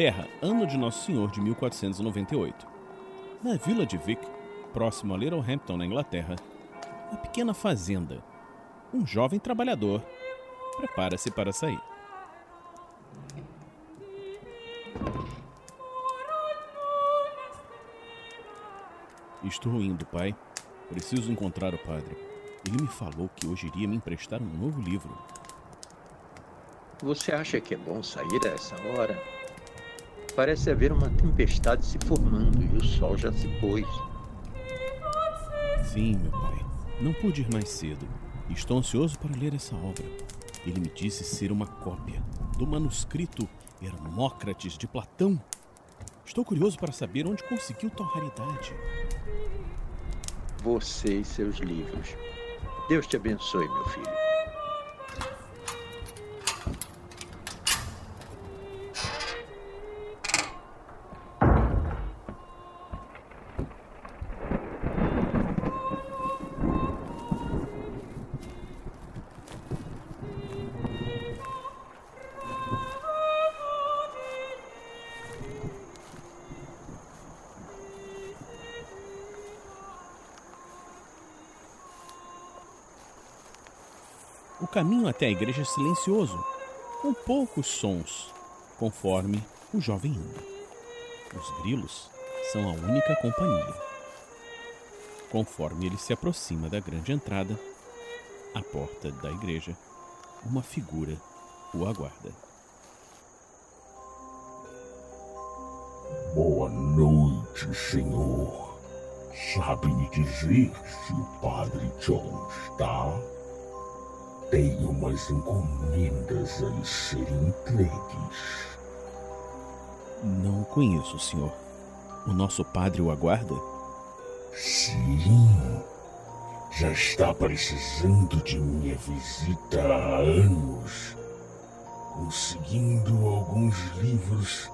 Terra, ano de Nosso Senhor de 1498. Na vila de Vic, próximo a Littlehampton, na Inglaterra, uma pequena fazenda. Um jovem trabalhador prepara-se para sair. Estou indo, pai. Preciso encontrar o padre. Ele me falou que hoje iria me emprestar um novo livro. Você acha que é bom sair a essa hora? Parece haver uma tempestade se formando e o sol já se pôs. Sim, meu pai. Não pude ir mais cedo. Estou ansioso para ler essa obra. Ele me disse ser uma cópia do manuscrito Hermócrates de Platão. Estou curioso para saber onde conseguiu tal raridade. Você e seus livros. Deus te abençoe, meu filho. Caminho até a igreja é silencioso, com poucos sons, conforme o jovem anda. Os grilos são a única companhia. Conforme ele se aproxima da grande entrada, a porta da igreja, uma figura o aguarda. Boa noite, senhor. Sabe me dizer se o padre John está? Tenho umas encomendas a lhe serem entregues. Não o conheço, senhor. O nosso padre o aguarda? Sim. Já está precisando de minha visita há anos. Conseguindo alguns livros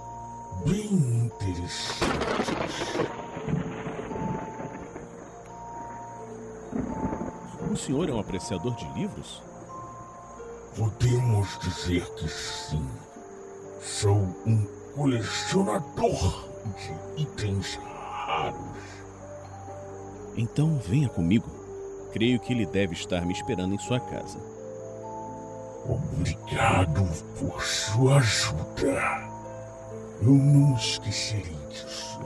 bem interessantes. O senhor é um apreciador de livros? Podemos dizer que sim. Sou um colecionador de itens raros. Então venha comigo. Creio que ele deve estar me esperando em sua casa. Obrigado por sua ajuda. Eu não esquecerei disso.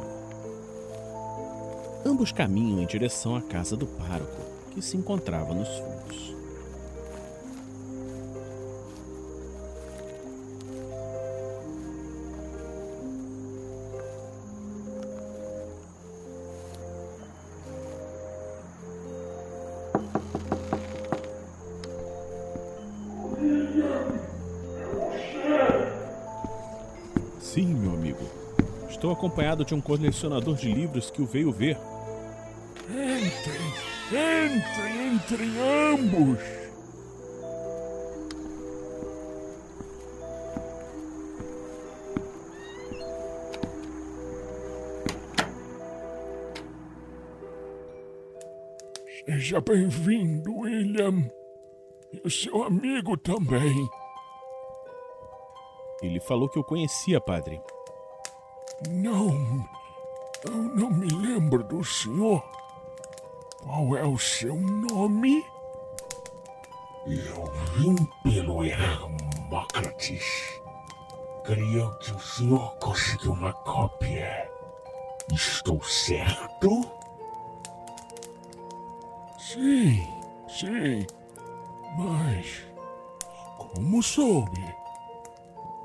Ambos caminham em direção à casa do pároco, que se encontrava nos fundos. Acompanhado de um colecionador de livros que o veio ver. Entrem, entrem, entrem ambos. Seja bem-vindo, William. E o seu amigo também. Ele falou que eu conhecia, padre. Não, eu não me lembro do senhor. Qual é o seu nome? Eu vim pelo Hermócrates. Creio que o senhor conseguiu uma cópia. Estou certo? Sim, sim. Mas. Como soube?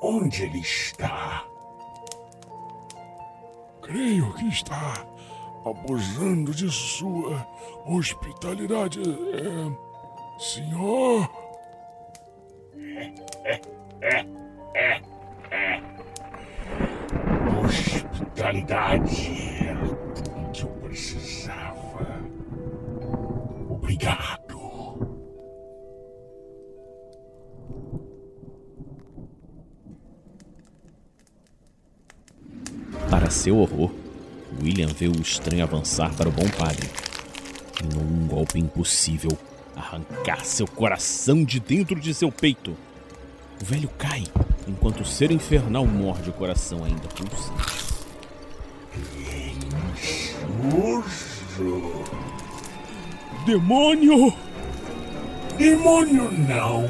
Onde ele está? Creio que está abusando de sua hospitalidade, é, senhor. Hospitalidade era tudo que eu precisava. Obrigado. Seu horror, William vê o estranho avançar para o bom padre. E num golpe impossível, arrancar seu coração de dentro de seu peito. O velho cai enquanto o ser infernal morde o coração ainda pulsante. Demônio! Demônio não.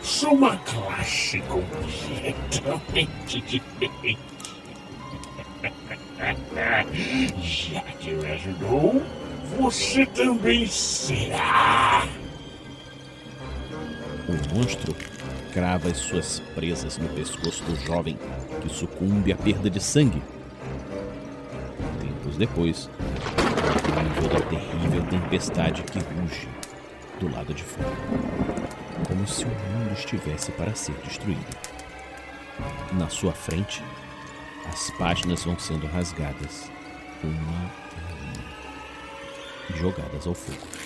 Sou uma classe completamente diferente. Já que me ajudou, você também será. O monstro crava as suas presas no pescoço do jovem, que sucumbe à perda de sangue. Tempos depois, nível da terrível tempestade que ruge do lado de fora, como se o mundo estivesse para ser destruído. Na sua frente, as páginas vão sendo rasgadas, uma a uma, e jogadas ao fogo.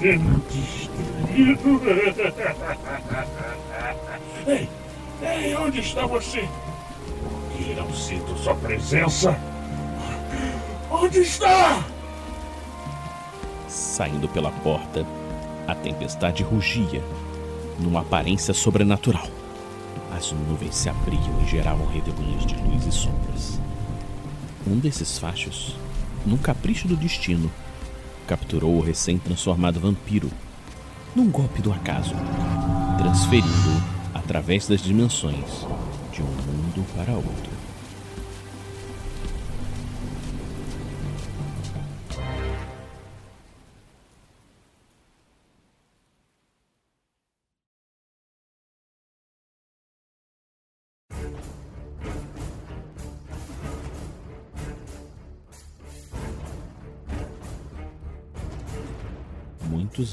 Sendo destruído. Ei, ei, onde está você? Que não sinto sua presença? Onde está? Saindo pela porta, a tempestade rugia, numa aparência sobrenatural. As nuvens se abriam e geravam redemoinhos de luz e sombras. Um desses fachos, num capricho do destino, capturou o recém-transformado vampiro, num golpe do acaso, transferindo-o através das dimensões de um mundo para outro.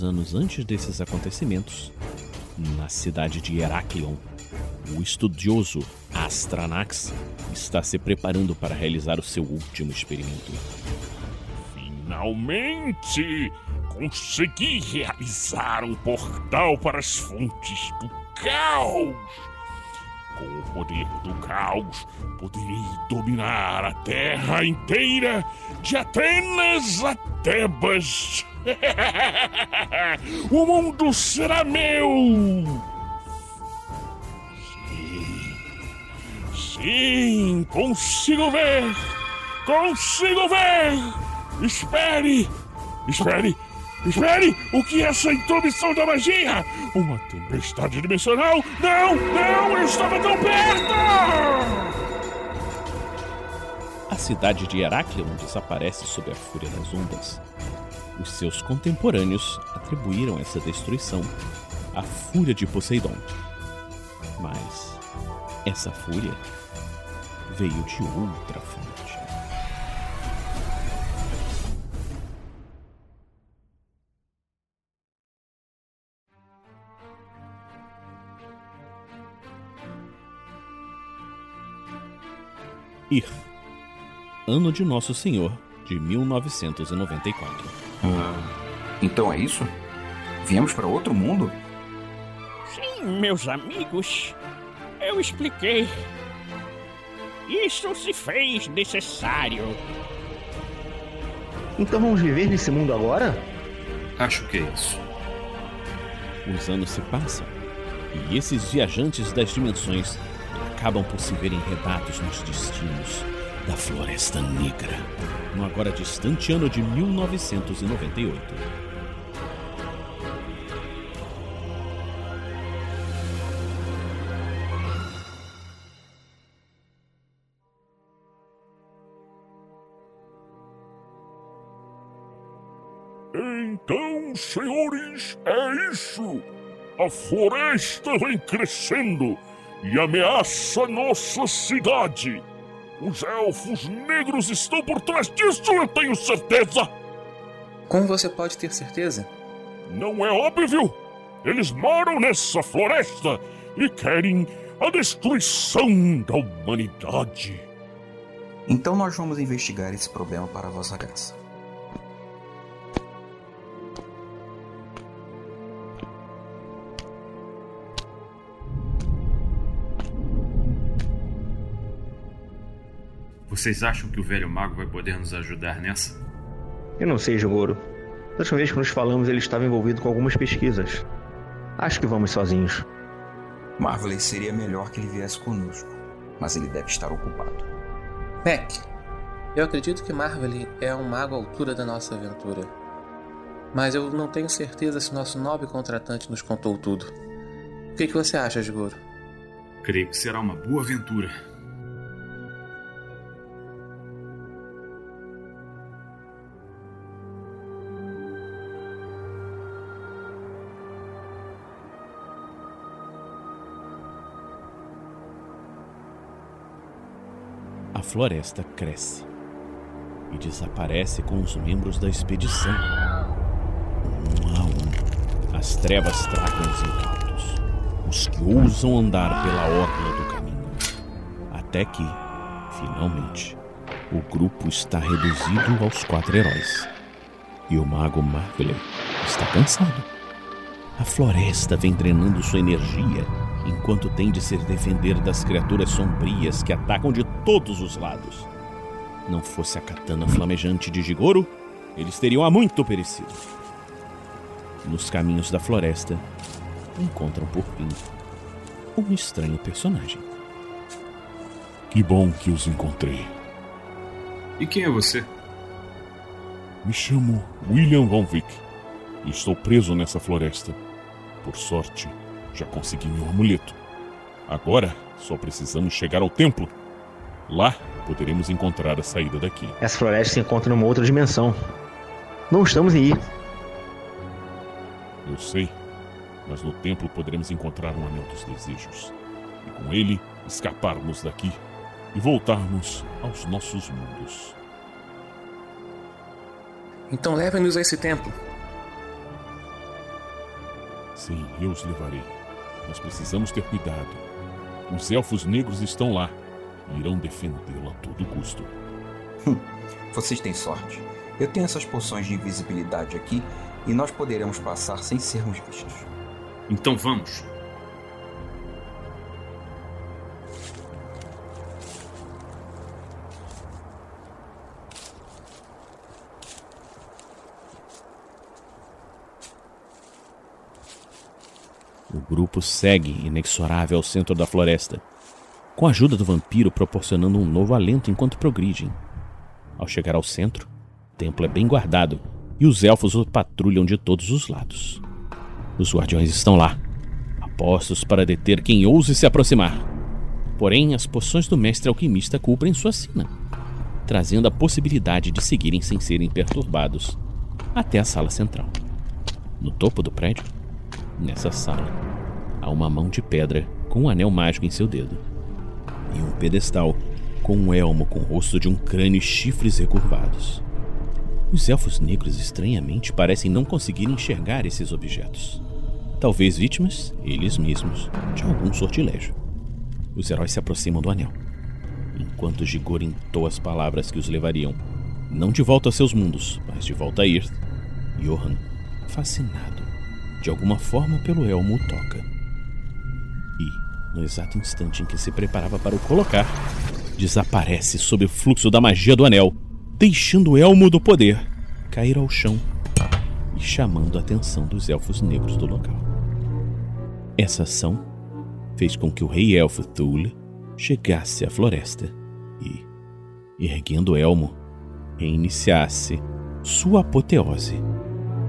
Anos antes desses acontecimentos, na cidade de Heraklion, o estudioso Astranax está se preparando para realizar o seu último experimento. Finalmente consegui realizar um portal para as fontes do caos. Com o poder do caos, poderei dominar a terra inteira, de Atenas a Tebas. o mundo será meu! Sim, sim, consigo ver! Consigo ver! Espere! Espere! Espere! O que é essa intromissão da magia? Uma tempestade dimensional? Não! Não! Eu estava tão perto! A cidade de Heraklion desaparece sob a fúria das ondas. Os seus contemporâneos atribuíram essa destruição à fúria de Poseidon. Mas essa fúria veio de outra fonte. Ir, ano de Nosso Senhor de 1994. Ah, então é isso? Viemos para outro mundo? Sim, meus amigos. Eu expliquei. Isso se fez necessário. Então vamos viver nesse mundo agora? Acho que é isso. Os anos se passam e esses viajantes das dimensões acabam por se ver enredados nos destinos da Floresta Negra, no agora distante ano de 1998. Então, senhores, é isso! A floresta vem crescendo e ameaça nossa cidade! Os elfos negros estão por trás disso, eu tenho certeza! Como você pode ter certeza? Não é óbvio! Eles moram nessa floresta e querem a destruição da humanidade. Então nós vamos investigar esse problema para a vossa graça. Vocês acham que o velho mago vai poder nos ajudar nessa? Eu não sei, Jogoro. Da última vez que nos falamos, ele estava envolvido com algumas pesquisas. Acho que vamos sozinhos. Marveley seria melhor que ele viesse conosco, mas ele deve estar ocupado. Mac, eu acredito que Marveley é um mago à altura da nossa aventura. Mas eu não tenho certeza se nosso nobre contratante nos contou tudo. O que, que você acha, Jogoro? Creio que será uma boa aventura. Floresta cresce e desaparece com os membros da expedição. Um a um, as trevas tragam os incautos, os que ousam andar pela orla do caminho. Até que, finalmente, o grupo está reduzido aos quatro heróis. E o mago Marveley está cansado. A floresta vem drenando sua energia enquanto tem de se defender das criaturas sombrias que atacam de todos os lados. Não fosse a katana flamejante de Gigoro, eles teriam há muito perecido. Nos caminhos da floresta, encontram por fim um estranho personagem. Que bom que os encontrei. E quem é você? Me chamo William Von Vick e estou preso nessa floresta. Por sorte, já consegui meu amuleto. Agora só precisamos chegar ao templo. Lá poderemos encontrar a saída daqui. Essa floresta se encontra numa outra dimensão. Não estamos em ir. Eu sei, mas no templo poderemos encontrar um anel dos desejos. E com ele escaparmos daqui e voltarmos aos nossos mundos. Então leve-nos a esse templo. Sim, eu os levarei. Mas precisamos ter cuidado. Os elfos negros estão lá e irão defendê-lo a todo custo. Vocês têm sorte. Eu tenho essas poções de invisibilidade aqui e nós poderemos passar sem sermos vistos. Então vamos. Grupo segue inexorável ao centro da floresta, com a ajuda do vampiro proporcionando um novo alento enquanto progridem. Ao chegar ao centro, o templo é bem guardado e os elfos o patrulham de todos os lados. Os guardiões estão lá, apostos para deter quem ouse se aproximar. Porém, as poções do mestre alquimista cumprem sua sina, trazendo a possibilidade de seguirem sem serem perturbados até a sala central. No topo do prédio, Nessa sala, há uma mão de pedra com um anel mágico em seu dedo. E um pedestal com um elmo com o rosto de um crânio e chifres recurvados. Os elfos negros estranhamente parecem não conseguir enxergar esses objetos. Talvez vítimas, eles mesmos, de algum sortilégio. Os heróis se aproximam do anel. enquanto gigorintou as palavras que os levariam, não de volta a seus mundos, mas de volta a Irth, Johan, fascinado, de alguma forma pelo elmo o toca. No exato instante em que se preparava para o colocar, desaparece sob o fluxo da magia do anel, deixando o elmo do poder cair ao chão e chamando a atenção dos elfos negros do local. Essa ação fez com que o rei elfo Thule chegasse à floresta e, erguendo o elmo, reiniciasse sua apoteose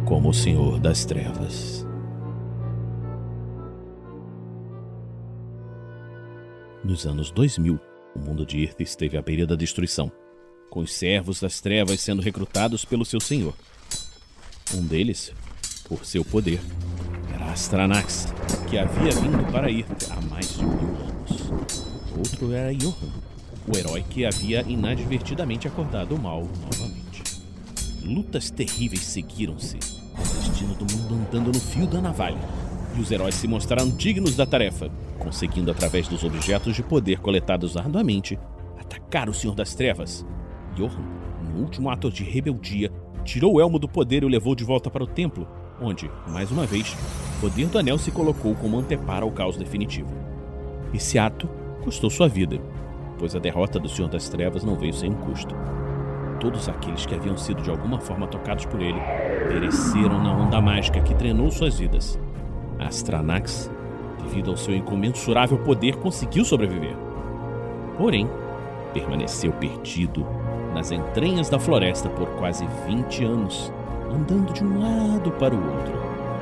como o Senhor das Trevas. Nos anos 2000, o mundo de Irth esteve à beira da destruição, com os servos das trevas sendo recrutados pelo seu senhor. Um deles, por seu poder, era Astranax, que havia vindo para Irth há mais de mil anos. Outro era Johan, o herói que havia inadvertidamente acordado o mal novamente. Lutas terríveis seguiram-se, o destino do mundo andando no fio da navalha. Os heróis se mostraram dignos da tarefa, conseguindo, através dos objetos de poder coletados arduamente, atacar o Senhor das Trevas. Johan, no último ato de rebeldia, tirou o elmo do poder e o levou de volta para o templo, onde, mais uma vez, o poder do anel se colocou como anteparo ao caos definitivo. Esse ato custou sua vida, pois a derrota do Senhor das Trevas não veio sem um custo. Todos aqueles que haviam sido de alguma forma tocados por ele pereceram na onda mágica que treinou suas vidas. Astranax, devido ao seu incomensurável poder, conseguiu sobreviver. Porém, permaneceu perdido nas entranhas da floresta por quase 20 anos, andando de um lado para o outro,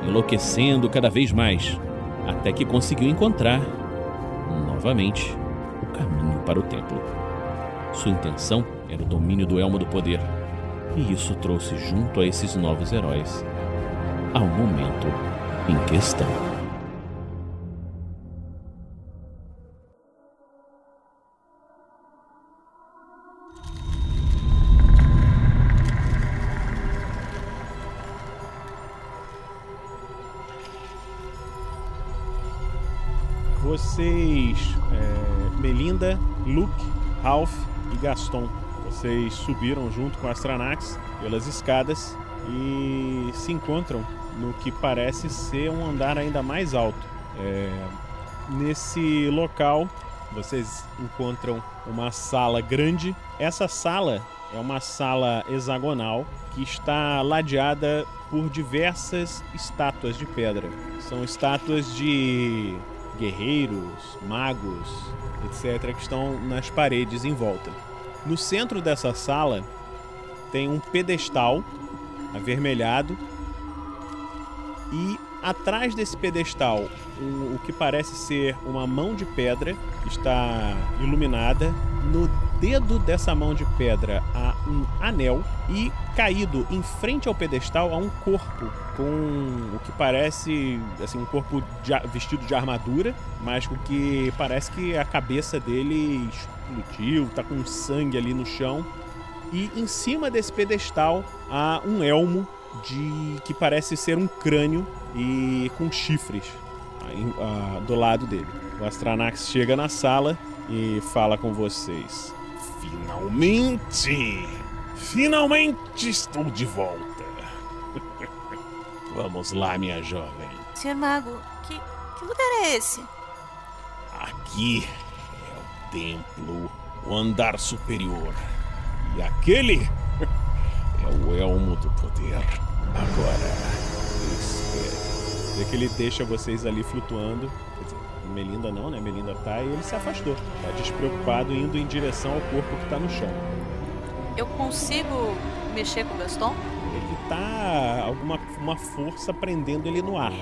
enlouquecendo cada vez mais, até que conseguiu encontrar, novamente, o caminho para o templo. Sua intenção era o domínio do Elmo do Poder, e isso trouxe junto a esses novos heróis ao momento em questão. Vocês, é, Melinda, Luke, Ralph e Gaston, vocês subiram junto com Astranax pelas escadas e se encontram no que parece ser um andar ainda mais alto. É, nesse local, vocês encontram uma sala grande. Essa sala é uma sala hexagonal que está ladeada por diversas estátuas de pedra. São estátuas de guerreiros, magos, etc., que estão nas paredes em volta. No centro dessa sala tem um pedestal avermelhado e atrás desse pedestal o que parece ser uma mão de pedra está iluminada. No dedo dessa mão de pedra há um anel e caído em frente ao pedestal há um corpo com o que parece assim um corpo de, vestido de armadura, mas com que parece que a cabeça dele explodiu, tá com sangue ali no chão. E em cima desse pedestal há um elmo de que parece ser um crânio e com chifres aí, uh, do lado dele. O Astranax chega na sala e fala com vocês. Finalmente! Finalmente estou de volta! Vamos lá, minha jovem. Senhor Mago, que, que lugar é esse? Aqui é o templo, o andar superior. E aquele é o elmo do poder. Agora, espere. Vê que ele deixa vocês ali flutuando. Quer dizer, Melinda não, né? Melinda tá e ele se afastou. Tá despreocupado indo em direção ao corpo que tá no chão. Eu consigo mexer com o Gaston? Ele tá alguma uma força prendendo ele no ar.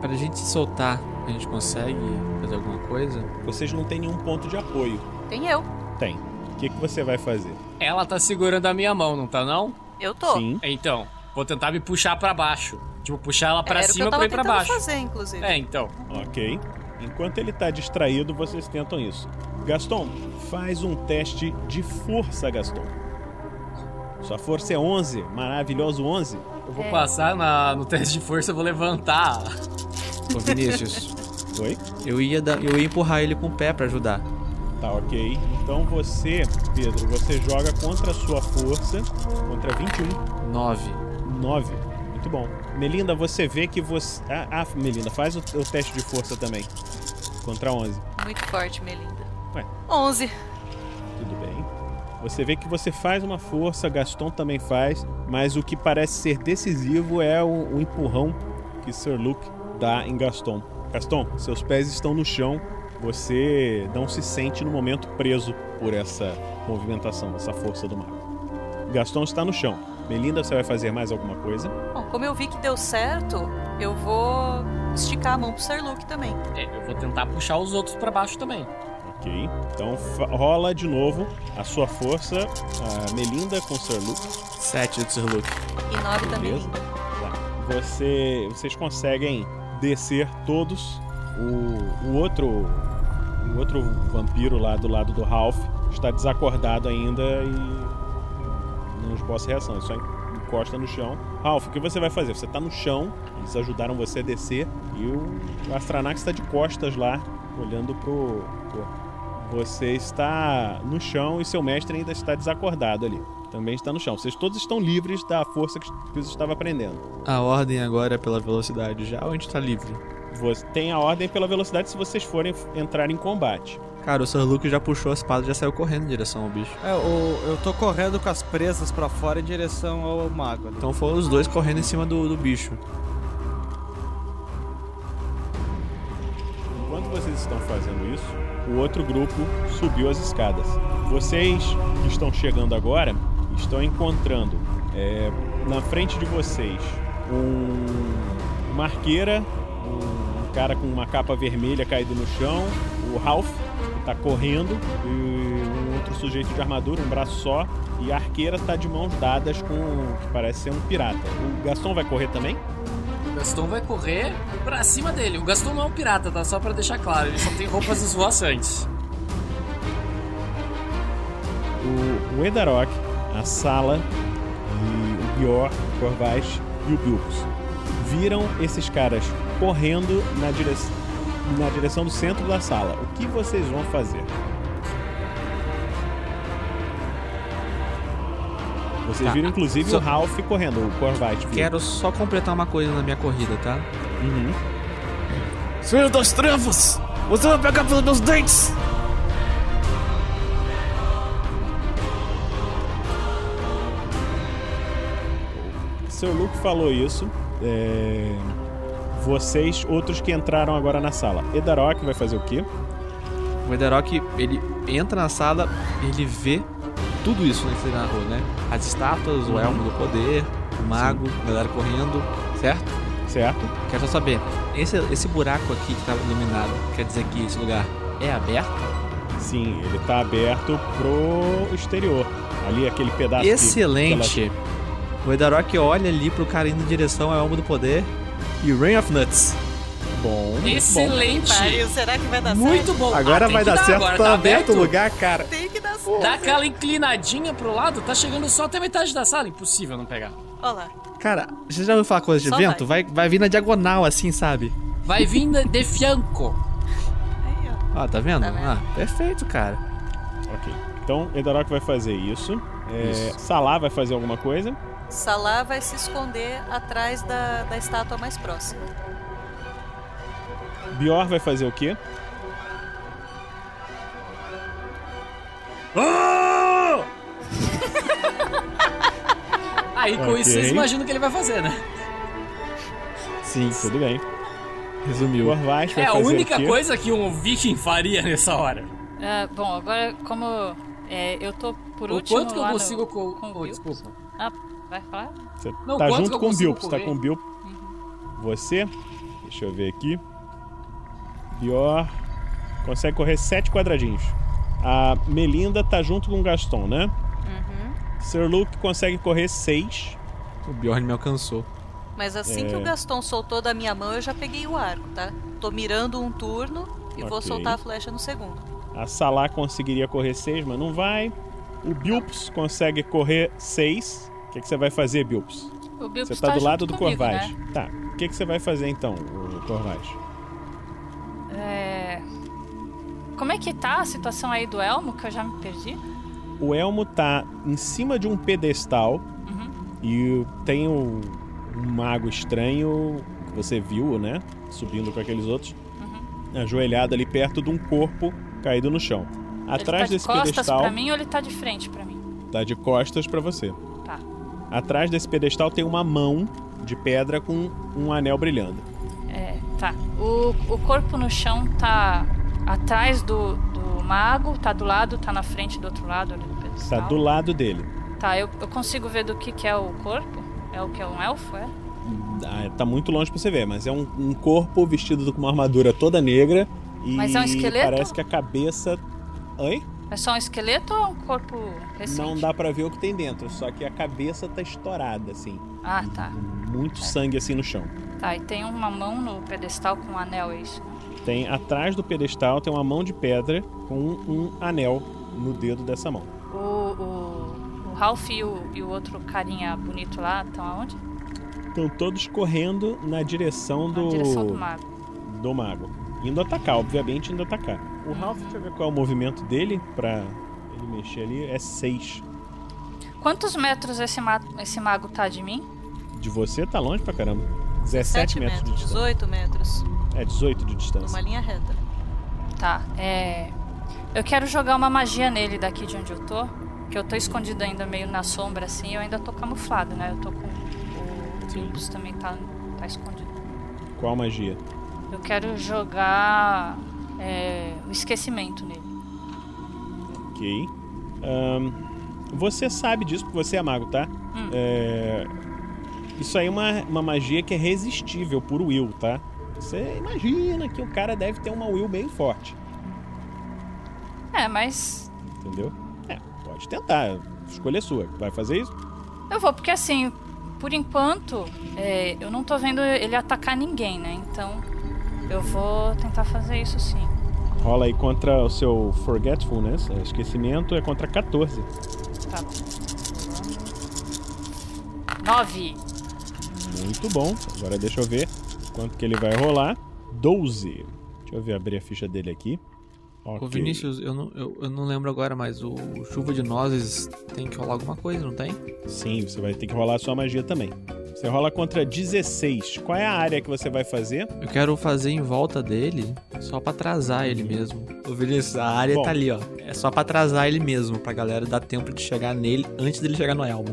Pra gente se soltar, a gente consegue fazer alguma coisa? Vocês não têm nenhum ponto de apoio. Tem eu. Tem. O que, que você vai fazer? Ela tá segurando a minha mão, não tá não? Eu tô. Sim. Então, vou tentar me puxar pra baixo. Tipo, puxar ela que cima pra ir pra tentando baixo. fazer, inclusive. É, então. Ok. Enquanto ele tá distraído, vocês tentam isso. Gaston, faz um teste de força, Gaston. Sua força é 11, maravilhoso 11. Eu vou passar na- no teste de força, eu vou levantar. Ô Vinícius, Oi? eu ia, dar, eu ia empurrar ele com o pé pra ajudar. Tá ok. Então você, Pedro, você joga contra a sua força, contra 21. 9. 9. Muito bom. Melinda, você vê que você. Ah, ah, Melinda, faz o, o teste de força também. Contra 11. Muito forte, Melinda. Ué. 11. Tudo bem. Você vê que você faz uma força, Gaston também faz, mas o que parece ser decisivo é o, o empurrão que Sir Luke dá em Gaston. Gaston, seus pés estão no chão, você não se sente no momento preso por essa movimentação, essa força do mago. Gaston está no chão. Melinda, você vai fazer mais alguma coisa? Bom, como eu vi que deu certo, eu vou esticar a mão pro Sir Luke também. É, eu vou tentar puxar os outros pra baixo também. Ok. Então rola de novo a sua força, a Melinda com Sir Luke. 7 de Sir Luke. E 9 da Beleza. Melinda. Tá. Você, vocês conseguem descer todos. O, o outro o outro vampiro lá do lado do Ralph está desacordado ainda e não esboça reação, ele só encosta no chão. Ralph, o que você vai fazer? Você está no chão, eles ajudaram você a descer e o Astranax está de costas lá, olhando pro. Você está no chão e seu mestre ainda está desacordado ali. Também está no chão. Vocês todos estão livres da força que você estava aprendendo. A ordem agora é pela velocidade já ou a gente tá livre? Você tem a ordem pela velocidade se vocês forem entrar em combate. Cara, o Sir Luke já puxou a espada e já saiu correndo em direção ao bicho. É, o- eu tô correndo com as presas pra fora em direção ao mago ali. Então foram os dois correndo em cima do, do bicho. Enquanto vocês estão fazendo isso, o outro grupo subiu as escadas. Vocês que estão chegando agora estão encontrando é, na frente de vocês um, uma arqueira, um cara com uma capa vermelha caído no chão, o Ralph, está correndo, e um outro sujeito de armadura, um braço só, e a arqueira está de mãos dadas com o que parece ser um pirata. O Gaston vai correr também? O Gaston vai correr pra cima dele. O Gaston não é um pirata, tá? Só pra deixar claro. Ele só tem roupas esvoaçantes. o, o Edarok, a Sala, e o Bior, o Corvais e o Bilbos viram esses caras correndo na, dire... na direção do centro da sala. O que vocês vão fazer? Vocês Tá. viram inclusive Só- o Ralph correndo, o Corvais. viu? Quero só completar uma coisa na minha corrida, tá? Uhum. Senhor das Trevas! Você vai pegar pelos meus dentes! Sir Luke falou isso. É, Vocês, outros que entraram agora na sala. Edarok vai fazer o quê? O Ederok, ele entra na sala, ele vê tudo isso né, que você narrou, né? As estátuas, o elmo do poder, o mago, a galera correndo, certo? Certo. Quero só saber, esse, esse buraco aqui que tava iluminado, quer dizer que esse lugar é aberto? Sim, ele tá aberto pro exterior. Ali, aquele pedaço. que- Excelente! O Edarok olha ali pro cara indo em direção ao elmo do poder e Rain of Nuts. Bom. Excelente! Pariu, será que vai dar Muito certo? bom. Agora Ah, vai que dar certo, agora, tá aberto o lugar, cara. Tem que dar certo. Dá aquela inclinadinha pro lado, tá chegando só até metade da sala. Impossível não pegar. Olha lá. Cara, você já ouviu falar coisa de Só vento? Vai. Vai, vir na diagonal assim, sabe? Vai vir de- fianco. Ah, tá vendo? Tá vendo? Ah, perfeito, cara. Ok. Então, Edarok vai fazer isso. É, Isso. Salah vai fazer alguma coisa. Salah vai se esconder atrás da, da estátua mais próxima. Bior vai fazer o quê? Aí com Ok. isso vocês imaginam o que ele vai fazer, né? Sim. Tudo bem. Resumiu. Corvais vai É a única o quê? coisa que um viking faria nessa hora. Ah, bom, agora como é, eu tô por O último quanto que eu no- consigo co- com o oh, desculpa. Ah, vai falar? Você Não, tá junto com o Bilbo. Você tá com o Bilbo. Você. Deixa eu ver aqui. Bior. Consegue correr sete quadradinhos. A Melinda tá junto com o Gaston, né? Uhum. Sir Luke consegue correr seis. O Bjorn me alcançou. Mas assim É. que o Gaston soltou da minha mão, eu já peguei o arco, tá? Tô mirando um turno e vou Ok. soltar a flecha no segundo. A Salah conseguiria correr seis, mas não vai. O Bilps consegue correr seis. O que, que você vai fazer, Bilps? O Bilbo Você tá do junto lado do comigo, né? Tá. O que, que você vai fazer então, o? É... como é que tá a situação aí do Elmo, que eu já me perdi? O elmo tá em cima de um pedestal e tem um, um mago estranho que você viu, né? Subindo com aqueles outros, ajoelhado ali perto de um corpo caído no chão. Atrás ele tá de desse costas pedestal, pra mim ou ele tá de frente pra mim? tá de costas pra você. Tá. Atrás desse pedestal tem uma mão de pedra com um anel brilhando. É, tá. O, o corpo no chão tá atrás do, do mago, tá do lado, tá na frente do outro lado ali do Tá pedestal. do lado dele. Tá, eu, eu consigo ver do que, que é o corpo? É o que é um elfo, é? Ah, tá muito longe pra você ver, mas é um, um corpo vestido com uma armadura toda negra e Mas é um esqueleto? parece que a cabeça. Oi? É só um esqueleto ou é um corpo recente? Não dá pra ver o que tem dentro, só que a cabeça tá estourada, assim. Ah, tá. Muito sangue assim no chão. Tá, e tem uma mão no pedestal com um anel, é isso? Tem atrás do pedestal tem uma mão de pedra com um anel no dedo dessa mão. O, o, o Ralph e o, e o outro carinha bonito lá estão aonde? Estão todos correndo na direção do. Na direção do mago. do mago. Indo atacar, obviamente indo atacar. O Ralph, deixa eu ver qual é o movimento dele pra ele mexer ali. É 6. Quantos metros esse, ma esse mago tá de mim? De você tá longe pra caramba. 17 metros, de distância. 18 metros. É, 18 de distância. Numa linha reta. Tá, é. Eu quero jogar uma magia nele daqui de onde eu tô. Que eu tô escondido ainda meio na sombra assim. Eu ainda tô camuflado, né? Eu tô com. O Bilbos também tá, tá escondido. Qual magia? Eu quero jogar. É, o esquecimento nele. Ok. Ahn, você sabe disso porque você é mago, tá? Hum. É, Isso aí é uma, uma magia que é resistível por will, tá? Você imagina que o cara deve ter uma will bem forte, É, mas. entendeu? É, pode tentar. Escolha sua. Vai fazer isso? Eu vou, porque assim, por enquanto, é, eu não tô vendo ele atacar ninguém, né? Então, eu vou tentar fazer isso sim. Rola aí contra o seu Forgetfulness, é, esquecimento, é contra 14. Tá bom. Nove. Muito bom. Agora deixa eu ver quanto que ele vai rolar. 12. Deixa eu ver, abrir a ficha dele aqui. Ô Ok. Vinícius, eu não, eu, eu não lembro agora, mas o chuva de nozes tem que rolar alguma coisa, não tem? Sim, você vai ter que rolar a sua magia também. Você rola contra 16. Qual é a área que você vai fazer? Eu quero fazer em volta dele, só pra atrasar ele mesmo. Ô Vinícius, a área Bom. tá ali, ó. É só pra atrasar ele mesmo, pra galera dar tempo de chegar nele antes dele chegar no elmo.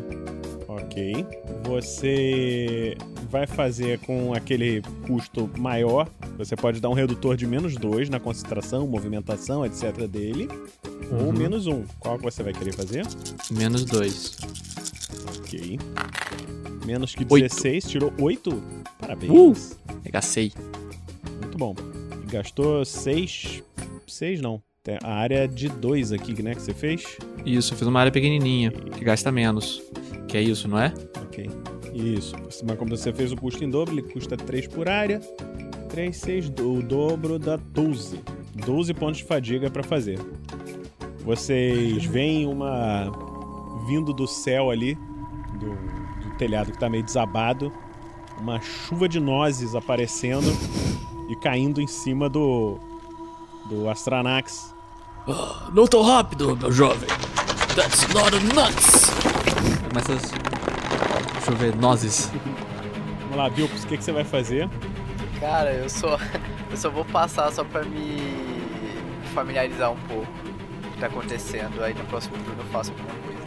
Ok. Você vai fazer com aquele custo maior. Você pode dar um redutor de menos 2 na concentração, movimentação, etc. dele. Ou Uhum. menos 1. Um. Qual que você vai querer fazer? Menos dois. Ok. Menos que Oito. 16, tirou 8. Parabéns. Uh! Regacei. Muito bom. E gastou 6. 6 não. Tem a área de 2 aqui, né? Que você fez. Isso, eu fiz uma área pequenininha, que gasta menos. Que é isso, não é? Ok. Isso. Mas como você fez o custo em dobro, ele custa 3 por área. 3, 6, o dobro dá 12. 12 pontos de fadiga pra fazer. Vocês veem uma. vindo do céu ali, do telhado que tá meio desabado, uma chuva de nozes aparecendo e caindo em cima do. do Astranax. Não tão rápido, meu jovem. That's not a nuts. Começa a chover nozes. Vamos lá, Bilcos, o que, que você vai fazer? Cara, eu só, eu só vou passar só pra me familiarizar um pouco com o que tá acontecendo. Aí no próximo turno eu faço alguma coisa.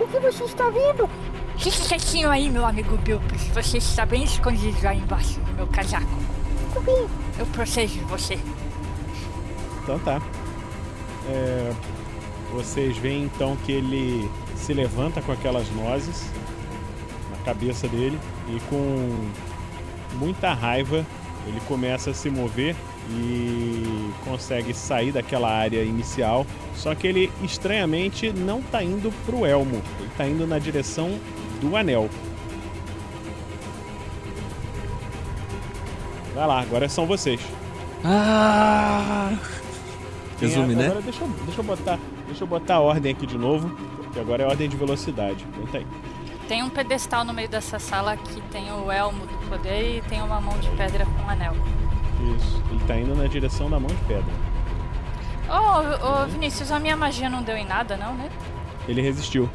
O que você está vendo? Fique quietinho aí, meu amigo Bilpris. Você está bem escondido aí embaixo do meu casaco. Eu protejo você. Então tá. É, vocês veem então que ele se levanta com aquelas nozes na cabeça dele e com muita raiva ele começa a se mover e consegue sair daquela área inicial. Só que ele estranhamente não tá indo pro elmo, ele tá indo na direção do anel. Vai lá, agora são vocês. Ah! Quem é- Resume, né? Agora deixa eu, deixa eu botar, deixa eu botar a ordem aqui de novo, que agora é a ordem de velocidade. Tenta aí. Tem um pedestal no meio dessa sala que tem o elmo do poder e tem uma mão de pedra com um anel. Isso. Ele tá indo na direção da mão de pedra. Ô, ô, Vinícius, a minha magia não deu em nada, não, né? Ele resistiu.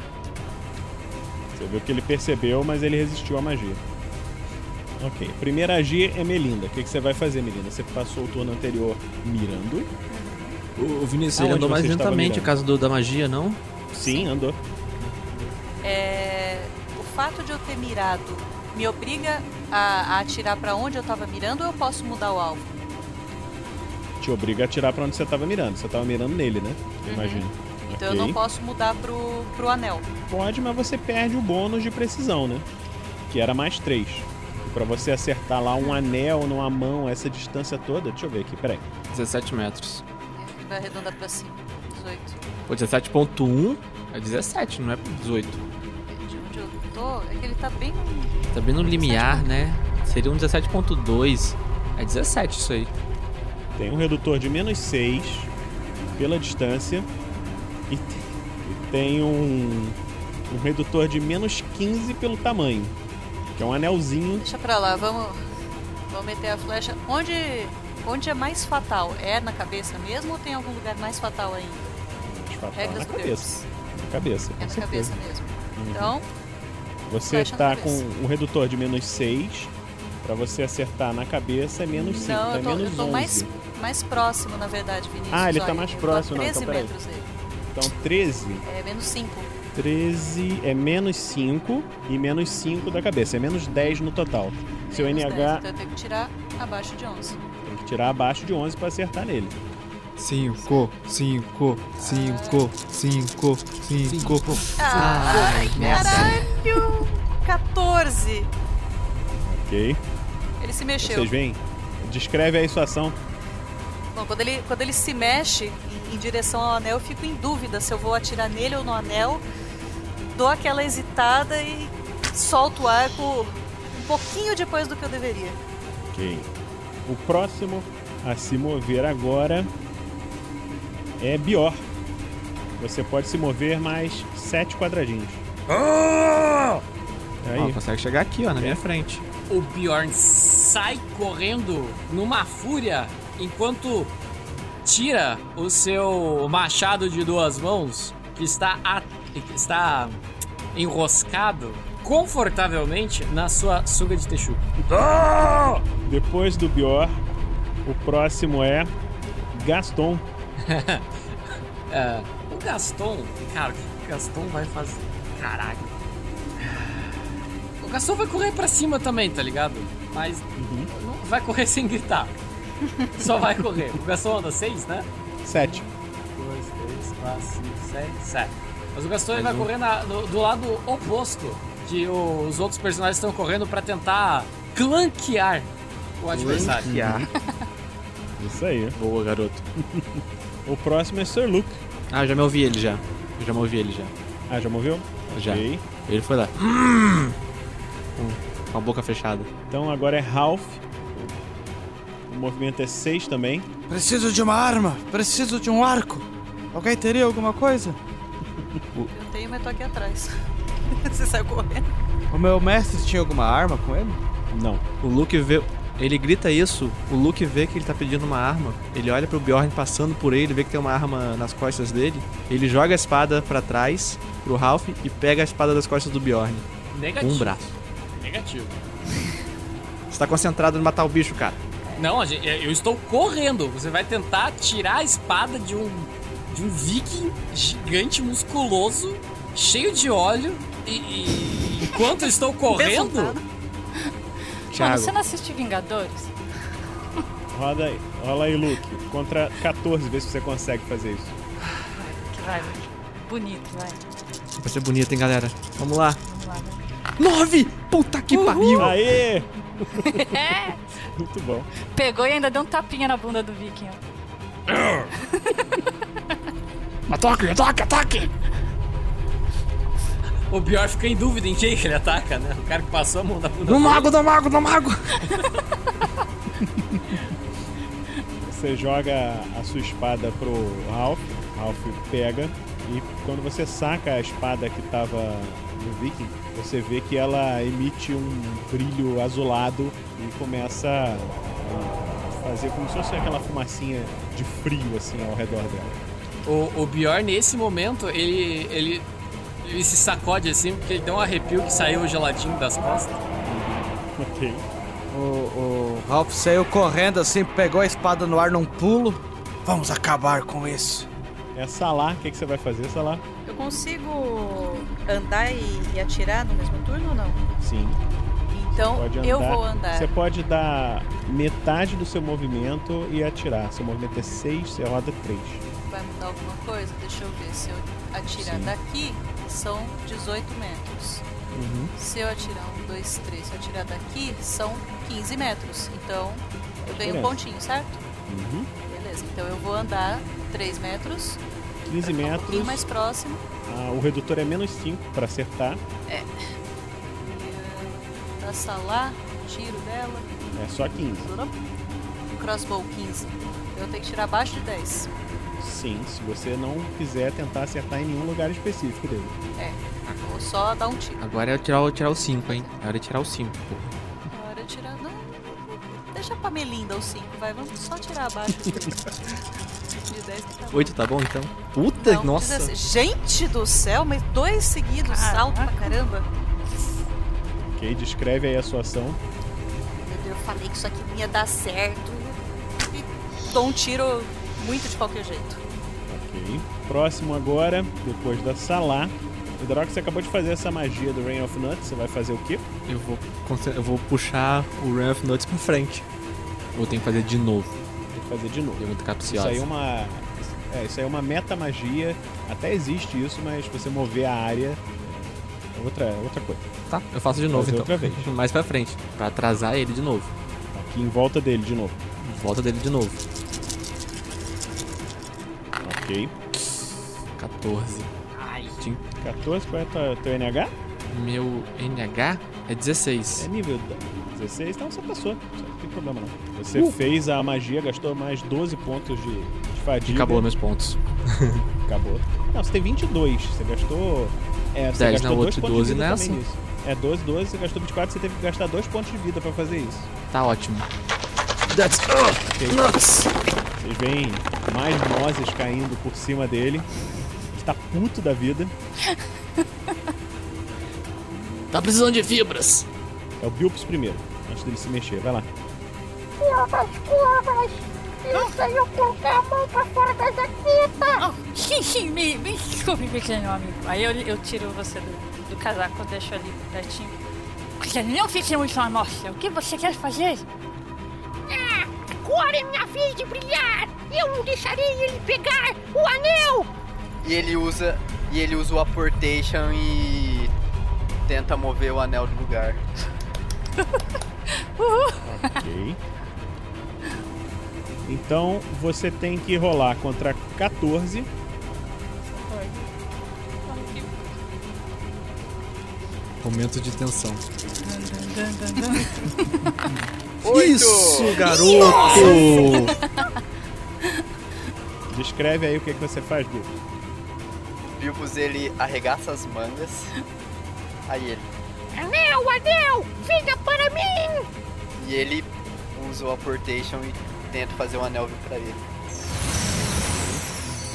Você viu que ele percebeu, mas ele resistiu à magia. Ok. Primeira agir é Melinda. O que, que você vai fazer, Melinda? Você passou o turno anterior mirando. O Vinícius, Aonde ele andou mais lentamente por causa do- da magia, não? Sim, andou. É, o fato de eu ter mirado me obriga a, a atirar pra onde eu tava mirando ou eu posso mudar o alvo? Te obriga a atirar pra onde você tava mirando. Você tava mirando nele, né? Imagina. Então Ok. eu não posso mudar pro, pro anel. Pode, mas você perde o bônus de precisão, né? Que era mais 3. Pra você acertar lá um anel numa mão, essa distância toda. Deixa eu ver aqui, peraí. 17 metros. Ele vai arredondar pra cima. 18. Pô, 17.1 é 17, não é 18. De onde eu tô, é que ele tá bem. Tá bem no limiar, né? Seria um 17.2. É 17 isso aí. Tem um redutor de menos 6 pela distância. E, e tem um, um redutor de menos 15 pelo tamanho. Que é um anelzinho. Deixa pra lá, vamos. Vamos meter a flecha. Onde. Onde é mais fatal? É na cabeça mesmo ou tem algum lugar mais fatal ainda? fatal Regras na do cabeça. Na cabeça. É na certeza. cabeça mesmo. Uhum. Então, Você na tá cabeça. com um redutor de menos 6. Pra você acertar na cabeça é menos 5. não, é eu tô, menos eu tô 11. mais, mais próximo, na verdade, Vinícius. Ah, ele tá Olha, mais eu tô próximo, a não, 13 então peraí. metros dele. Então 13. É menos 5. 13 é menos 5 e menos 5 da cabeça. É menos 10 no total. Seu Menos NH 10, então eu tenho que tirar abaixo de 11. tem que tirar abaixo de 11 pra acertar nele. 5, 5, 5, 5, 5. Ai, caralho! 14. Ok? Ele se mexeu. Vocês veem? Descreve aí sua ação. Bom, quando ele, quando ele se mexe em, direção ao anel, eu fico em dúvida se eu vou atirar nele ou no anel. Dou aquela hesitada e solto o arco um pouquinho depois do que eu deveria. Ok. O próximo a se mover agora é Bior. Você pode se mover mais 7 quadradinhos. Ó, Aí. consegue chegar aqui, ó, na minha frente. O Bjorn sai correndo numa fúria enquanto tira o seu machado de duas mãos, que está, a- que está enroscado confortavelmente na sua suga de texugo. Depois do Bior, o próximo é Gaston. É, o Gaston, cara, o que o Gaston vai fazer? Caralho. O Gaston vai correr pra cima também, tá ligado? Mas não vai correr sem gritar. Só vai correr. O Gaston anda 6, né? 7. 2, 3, 4, 5, 6, 7. Mas o Gaston Mais vai um. correr na- do, do lado oposto que os outros personagens estão correndo pra tentar clanquear o adversário. Clanquear. Isso aí. Boa, garoto. O próximo é Sir Luke. Ah, já me ouvi ele já. Eu já me ouvi ele já. Ah, já moveu? Já. Ok. Ele foi lá. Hum, Com a boca fechada. Então agora é Ralph. O movimento é 6 também. Preciso de uma arma, preciso de um arco. Alguém teria alguma coisa? Eu tenho, mas tô aqui atrás. Você saiu correndo. O meu mestre tinha alguma arma com ele? Não. O Luke vê. Ele grita isso, o Luke vê que ele tá pedindo uma arma. Ele olha pro Bjorn passando por ele, vê que tem uma arma nas costas dele. Ele joga a espada pra trás pro Ralph e pega a espada das costas do Bjorn. Negativo. Com um braço. Negativo. Você tá concentrado em matar o bicho, cara. Não, gente- eu estou correndo. Você vai tentar tirar a espada de um de um viking gigante musculoso, cheio de óleo e, e enquanto eu estou correndo, Mano, você não assiste Vingadores? Roda aí. Rola aí, Luke. Contra 14, vê se você consegue fazer isso. Que vai, bonito, vai. Vai ser bonito, hein, galera? Vamos lá. Vamos lá, vai. Nove! Puta que pariu! Aê! Muito bom. pegou e ainda deu um tapinha na bunda do Viking. Ataque, ataque, ataque! o Bjorn fica em dúvida em quem que ele ataca, né? O cara que passou a mão na bunda No mago, no mago, no mago! Você joga a sua espada pro Ralph. Ralph pega. E quando você saca a espada que tava no Viking, você vê que ela emite um brilho azulado e começa a fazer como se fosse aquela fumacinha de frio assim ao redor dela. O, o Bjorn, nesse momento, ele, ele, ele se sacode assim, porque ele deu um arrepio que saiu geladinho das costas. Ok. O, o Ralph saiu correndo assim, pegou a espada no ar num pulo. Vamos acabar com isso. É Salah, o que, que você vai fazer, Salah? Eu consigo andar e, e atirar no mesmo turno ou não? Sim. Então eu vou andar. Você pode dar metade do seu movimento e atirar. Seu movimento é 6, você roda 3. Vai mudar alguma coisa? Deixa eu ver. Se eu atirar Sim. daqui, são 18 metros. Uhum. Se eu atirar um, dois, três, se eu atirar daqui, são 15 metros. Então eu ganho um pontinho, certo? Uhum. Beleza, então eu vou andar 3 metros, 15 um metros. pouquinho mais próximo. Ah, o redutor é menos 5 pra acertar. É. E, Passar lá, tiro dela. É só 15. Crossbow 15. Eu tenho que tirar abaixo de 10. Sim, se você não quiser tentar acertar em nenhum lugar específico dele. É, vou só dar um tiro. Agora é tirar, o- tirar o 5, hein? É hora de tirar o 5, pô. Agora eu tirar. Não, deixa pra Melinda o 5, vai. Vamos só tirar abaixo de, de 10 que tá bom. 8 tá bom então? Puta, Não, nossa. 16. Gente do céu, mas dois seguidos, alto pra caramba. Ok, descreve aí a sua ação. Meu Deus, eu falei que isso aqui não ia dar certo. E dou um tiro muito de qualquer jeito. Ok. Próximo agora, depois da Salah. O Drox, você acabou de fazer essa magia do Rain of Nuts. Você vai fazer o quê? Eu vou, eu vou puxar o Rain of Nuts pra frente. Ou tem que fazer de novo. Que fazer de novo. Eu vou ficar Isso aí é capciosa. uma. É, isso aí é uma meta magia. Até existe isso, mas você mover a área. É outra, é outra coisa. Tá, eu faço de novo então. outra vez. Mais pra frente. Pra atrasar ele de novo. Aqui em volta dele de novo. Em volta dele de novo. Ok. 14. Ai. 14, qual é tua, teu NH? Meu NH é É 16. nível 16, então você passou. Não tem problema não. Você Uh. fez a magia, gastou mais 12 pontos de, de fadiga. Acabou meus pontos. Acabou. Não, você tem 22. Você gastou. É, você 10 gastou na outra e pontos de 12 vida nessa. É 12, 12, você gastou 24, você teve que gastar 2 pontos de vida pra fazer isso. Tá ótimo. That's Ok. nuts. Vocês veem mais nozes caindo por cima dele. Ele tá puto da vida. Tá precisando de fibras. É o Bilpus primeiro, antes dele se mexer. Vai lá. Curvas, curvas! Eu sei eu colocar a mão pra fora da jaqueta! Sim, sim, me, me desculpe, pequeno amigo. Aí eu, eu tiro você do, do casaco, eu deixo ali pertinho. Você não fizemos uma amostra. O que você quer fazer? Ah, agora é minha vez de brilhar! Eu não deixarei ele pegar o anel! E ele usa. E ele usa o apportation e tenta mover o anel do lugar. Ok. Então você tem que rolar contra 14. Momento de tensão. Isso, garoto! Descreve aí o que, que você faz, Bilpus. Bilbus ele arregaça as mangas. Aí ele. Anel, anel! Venha para mim! E ele usa o apportation e tenta fazer o anel vir pra ele.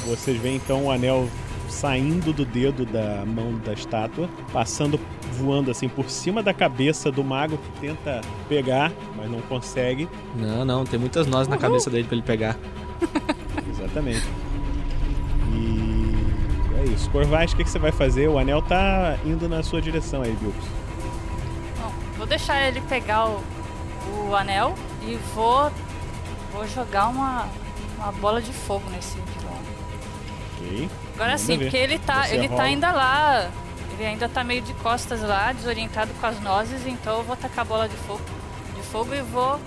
Vocês veem então o anel saindo do dedo da mão da estátua, passando voando assim por cima da cabeça do mago que tenta pegar, mas não consegue. Não, não, tem muitas nozes na cabeça dele pra ele pegar. Exatamente. E é isso. Corvais, o que, que você vai fazer? O anel tá indo na sua direção aí, Bilbos. Bom, vou deixar ele pegar o, o anel e vou, vou jogar uma, uma bola de fogo nesse vilão. Ok. Agora sim, ver. porque ele tá, Você ele rola. tá ainda lá, ele ainda tá meio de costas lá, desorientado com as nozes, então eu vou tacar a bola de fogo, de fogo e vou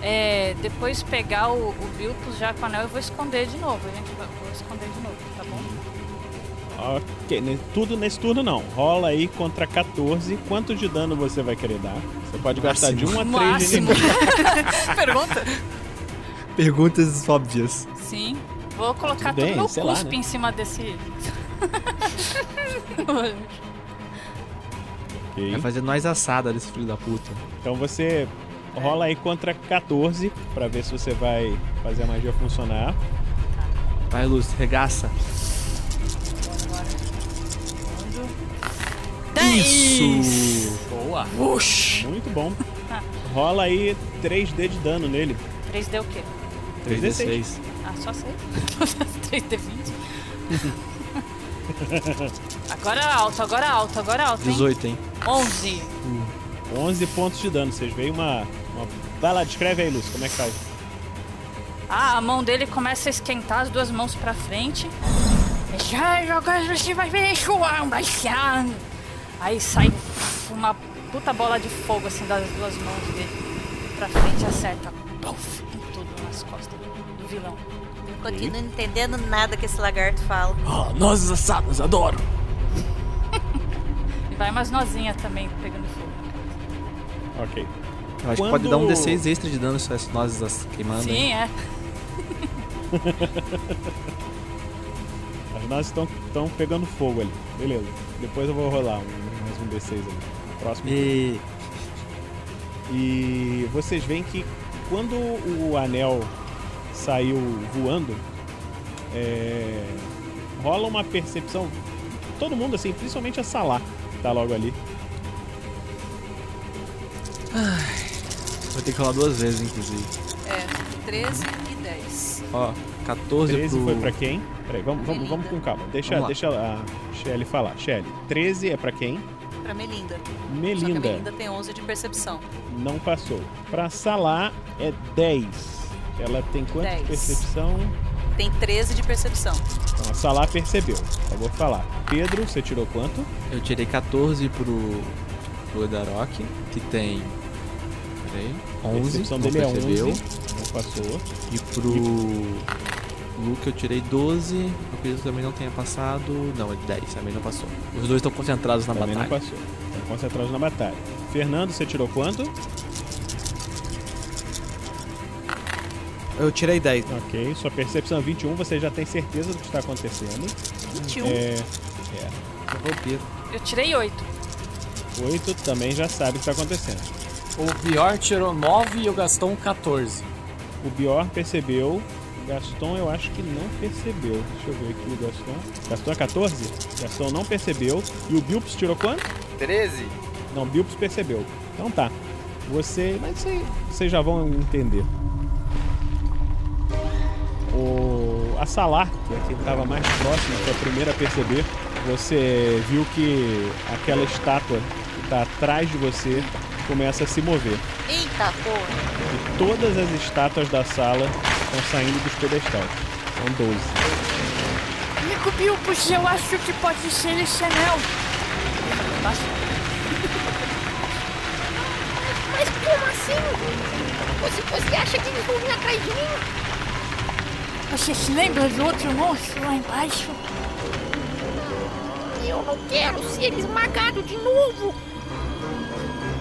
é, depois pegar o, o Bilpus já com o anel e vou esconder de novo. A gente vai, vou esconder de novo, tá bom? Ok, tudo nesse turno não. Rola aí contra 14. Quanto de dano você vai querer dar? Você pode gastar de 1 a 3 de. Pergunta? Perguntas óbvias. Sim. Vou colocar Tudo bem, todo meu sei lá, cuspe né? em cima desse. Ok. Vai fazer nós assada desse filho da puta. Então você rola aí contra 14 pra ver se você vai fazer a magia funcionar. Vai, Luz, regaça. Isso! Boa! Ush. Muito bom. Rola aí 3D de dano nele. 3D o quê? 3D6. Ah, só 6? 3D20? agora alto, agora alto, agora alto, hein? 18, hein? 11. 11 pontos de dano. Vocês veem uma, uma. Vai lá, descreve aí, Lúcio, como é que faz? Ah, a mão dele começa a esquentar, as duas mãos pra frente. Já, agora você vai ver chuar baixando. Aí sai uma puta bola de fogo assim das duas mãos dele pra frente e acerta puff, vilão. Não continuo entendendo nada que esse lagarto fala. Ah, nozes assadas, adoro. E vai umas nozinhas também pegando fogo. Ok. Eu acho que pode dar um D6 extra de dano se as nozes as queimando. Sim, é. As nozes estão pegando fogo ali. Beleza. Depois eu vou rolar um, mais um D6 ali. Próximo. E... E vocês veem que quando o anel saiu voando, é, rola uma percepção. Todo mundo, assim, principalmente a Salah, que tá logo ali. Vai ter que rolar duas vezes, inclusive. É, 13 e 10. Ó, 14 13 pro... foi pra quem? Peraí, vamos, vamos, vamos com calma. Deixa, Vamos deixa a Shelly falar. Shelly, 13 é pra quem? Pra Melinda. Só que a Melinda. Melinda tem 11 de percepção. Não passou. Pra Salah é 10. Ela tem quanto de 10. percepção? Tem 13 de percepção. Então, a Salah percebeu. Eu vou falar. Pedro, você tirou quanto? Eu tirei 14 pro, pro Edarok, que tem. Peraí. A 11. percepção não dele é percebeu. 11. Não passou. E pro Luke eu tirei 12. Eu acredito que também não tenha passado. Não, é 10, também não passou. Os dois estão concentrados na Também batalha. não passou. Estão concentrados na batalha. Fernando, você tirou quanto? Eu tirei 10. Ok, sua percepção é 21, você já tem certeza do que está acontecendo. 21. É. É. Eu tirei 8. 8 também já sabe o que está acontecendo. O Bior tirou 9 e o Gaston 14. O Bior percebeu. O Gaston eu acho que não percebeu. Deixa eu ver aqui o Gaston. Gaston é 14? Gaston não percebeu. E o Bilps tirou quanto? 13? Não, Bilps percebeu. Então tá. Você. Mas isso aí vocês já vão entender. O, a Salar, que é quem estava mais próximo, foi a primeira a perceber, você viu que aquela estátua que está atrás de você começa a se mover. Eita porra! E todas as estátuas da sala estão saindo dos pedestais. São 12. Amigo Bilbos, eu acho que pode ser esse anel. Mas como assim? Você, você acha que eles vão vir atrás de mim? Você se lembra do outro monstro lá embaixo? Eu não quero ser esmagado de novo.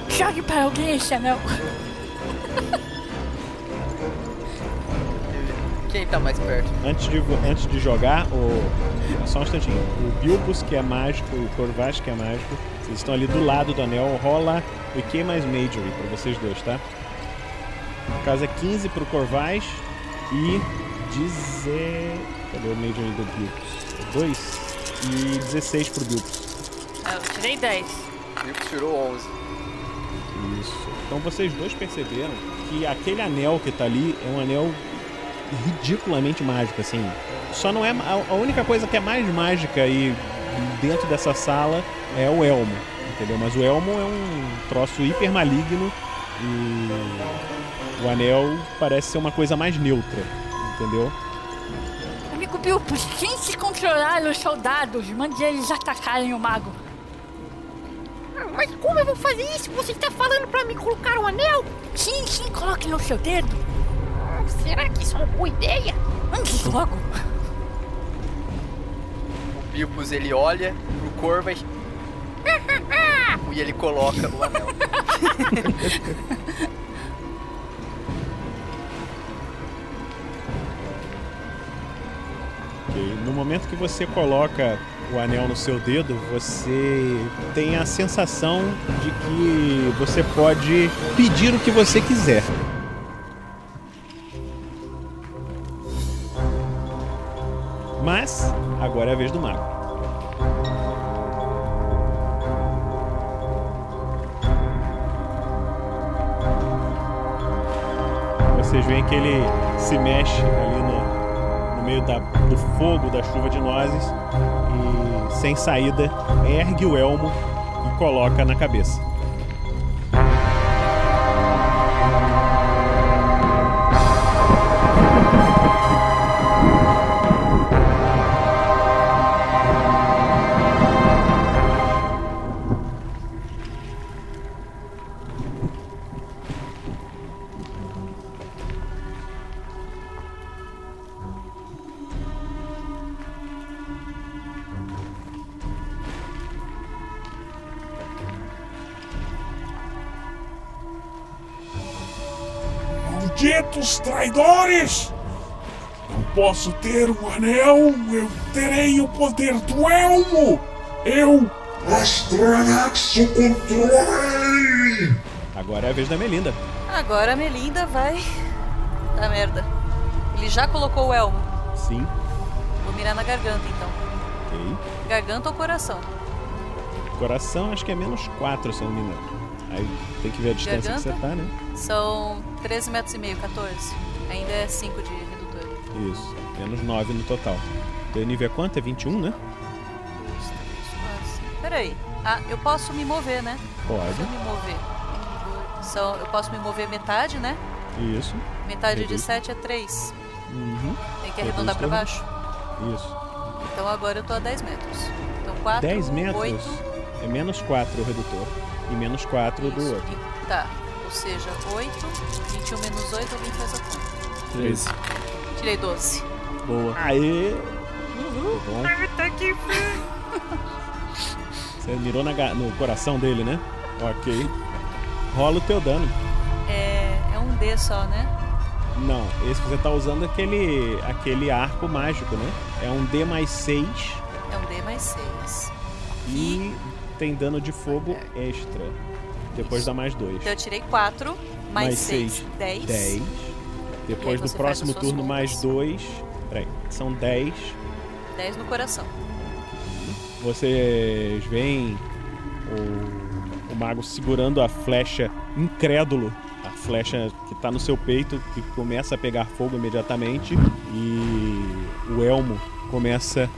Jogue para alguém esse anel. Quem tá mais perto? Antes de, antes de jogar, o. Só um instantinho. O Bilbos, que é mágico, e o Corvash, que é mágico, vocês estão ali do lado do anel. Rola o IQ mais Majory pra vocês dois, tá? No caso é 15 pro Corvash e. Dizer. Cadê o Majory do Bilbos? 2 e 16 pro Bilbos. Eu tirei 10. Bilbos tirou 11. Isso. Então vocês dois perceberam que aquele anel que tá ali é um anel ridiculamente mágico, assim. Só não é. A a única coisa que é mais mágica aí dentro dessa sala é o elmo, entendeu? Mas o elmo é um troço hiper maligno e o anel parece ser uma coisa mais neutra, entendeu? Amigo Bilbos, tente controlar os soldados. Mande eles atacarem o mago. Ah, Mas como eu vou fazer isso? Você está falando pra mim colocar um anel? Sim, sim, coloque no seu dedo. Ah, Será que isso é uma boa ideia? Antes logo. O Bilbos ele olha pro Corvas e ele coloca o anel. No momento que você coloca o anel no seu dedo, você tem a sensação de que você pode pedir o que você quiser. Mas agora é a vez do mago. Vocês veem que ele se mexe ali no meio da- do fogo da chuva de nozes e, sem saída, ergue o elmo e coloca na cabeça. Traidores! Não posso ter um anel, eu terei o poder do elmo! Eu, Astranax, o controle! Agora é a vez da Melinda. Agora a Melinda vai. Tá merda. Ele já colocou o elmo. Sim. Vou mirar na garganta então. Ok. Garganta ou coração? Coração acho que é menos 4, se eu não me engano. Aí tem que ver a distância que você Garganta? tá, né? São 13 metros e meio, 14. Ainda é 5 de redutor. Isso. Menos 9 no total. Teu nível é quanto? É 21, né? Peraí. Ah, eu posso me mover, né? Pode. Posso me mover. São, eu posso me mover metade, né? Isso. Metade de Reduz. 7 é 3. Uhum. Tem que arredondar pra teu- baixo? Isso. Então agora eu tô a 10 metros. Então 4, 10 metros 8. É menos 4 o redutor. E menos 4 do outro. Tá. Ou seja, 8. 21 menos 8, alguém faz a conta. 13. Tirei 12. Boa. Aê! Muito bom. Tá que Você mirou na no coração dele, né? Ok. Rola o teu dano. É, é um D só, né? Não, esse que você tá usando é aquele, aquele arco mágico, né? É um D mais 6 É um D mais 6. e tem dano de fogo extra. Depois dá mais 2. Então eu tirei 4, mais 6, 10. 10. E aí Depois do próximo turno, mais 2. Peraí, são 10. 10 no coração. Vocês veem o, o mago segurando a flecha incrédulo. A flecha que tá no seu peito, que começa a pegar fogo imediatamente. E o elmo começa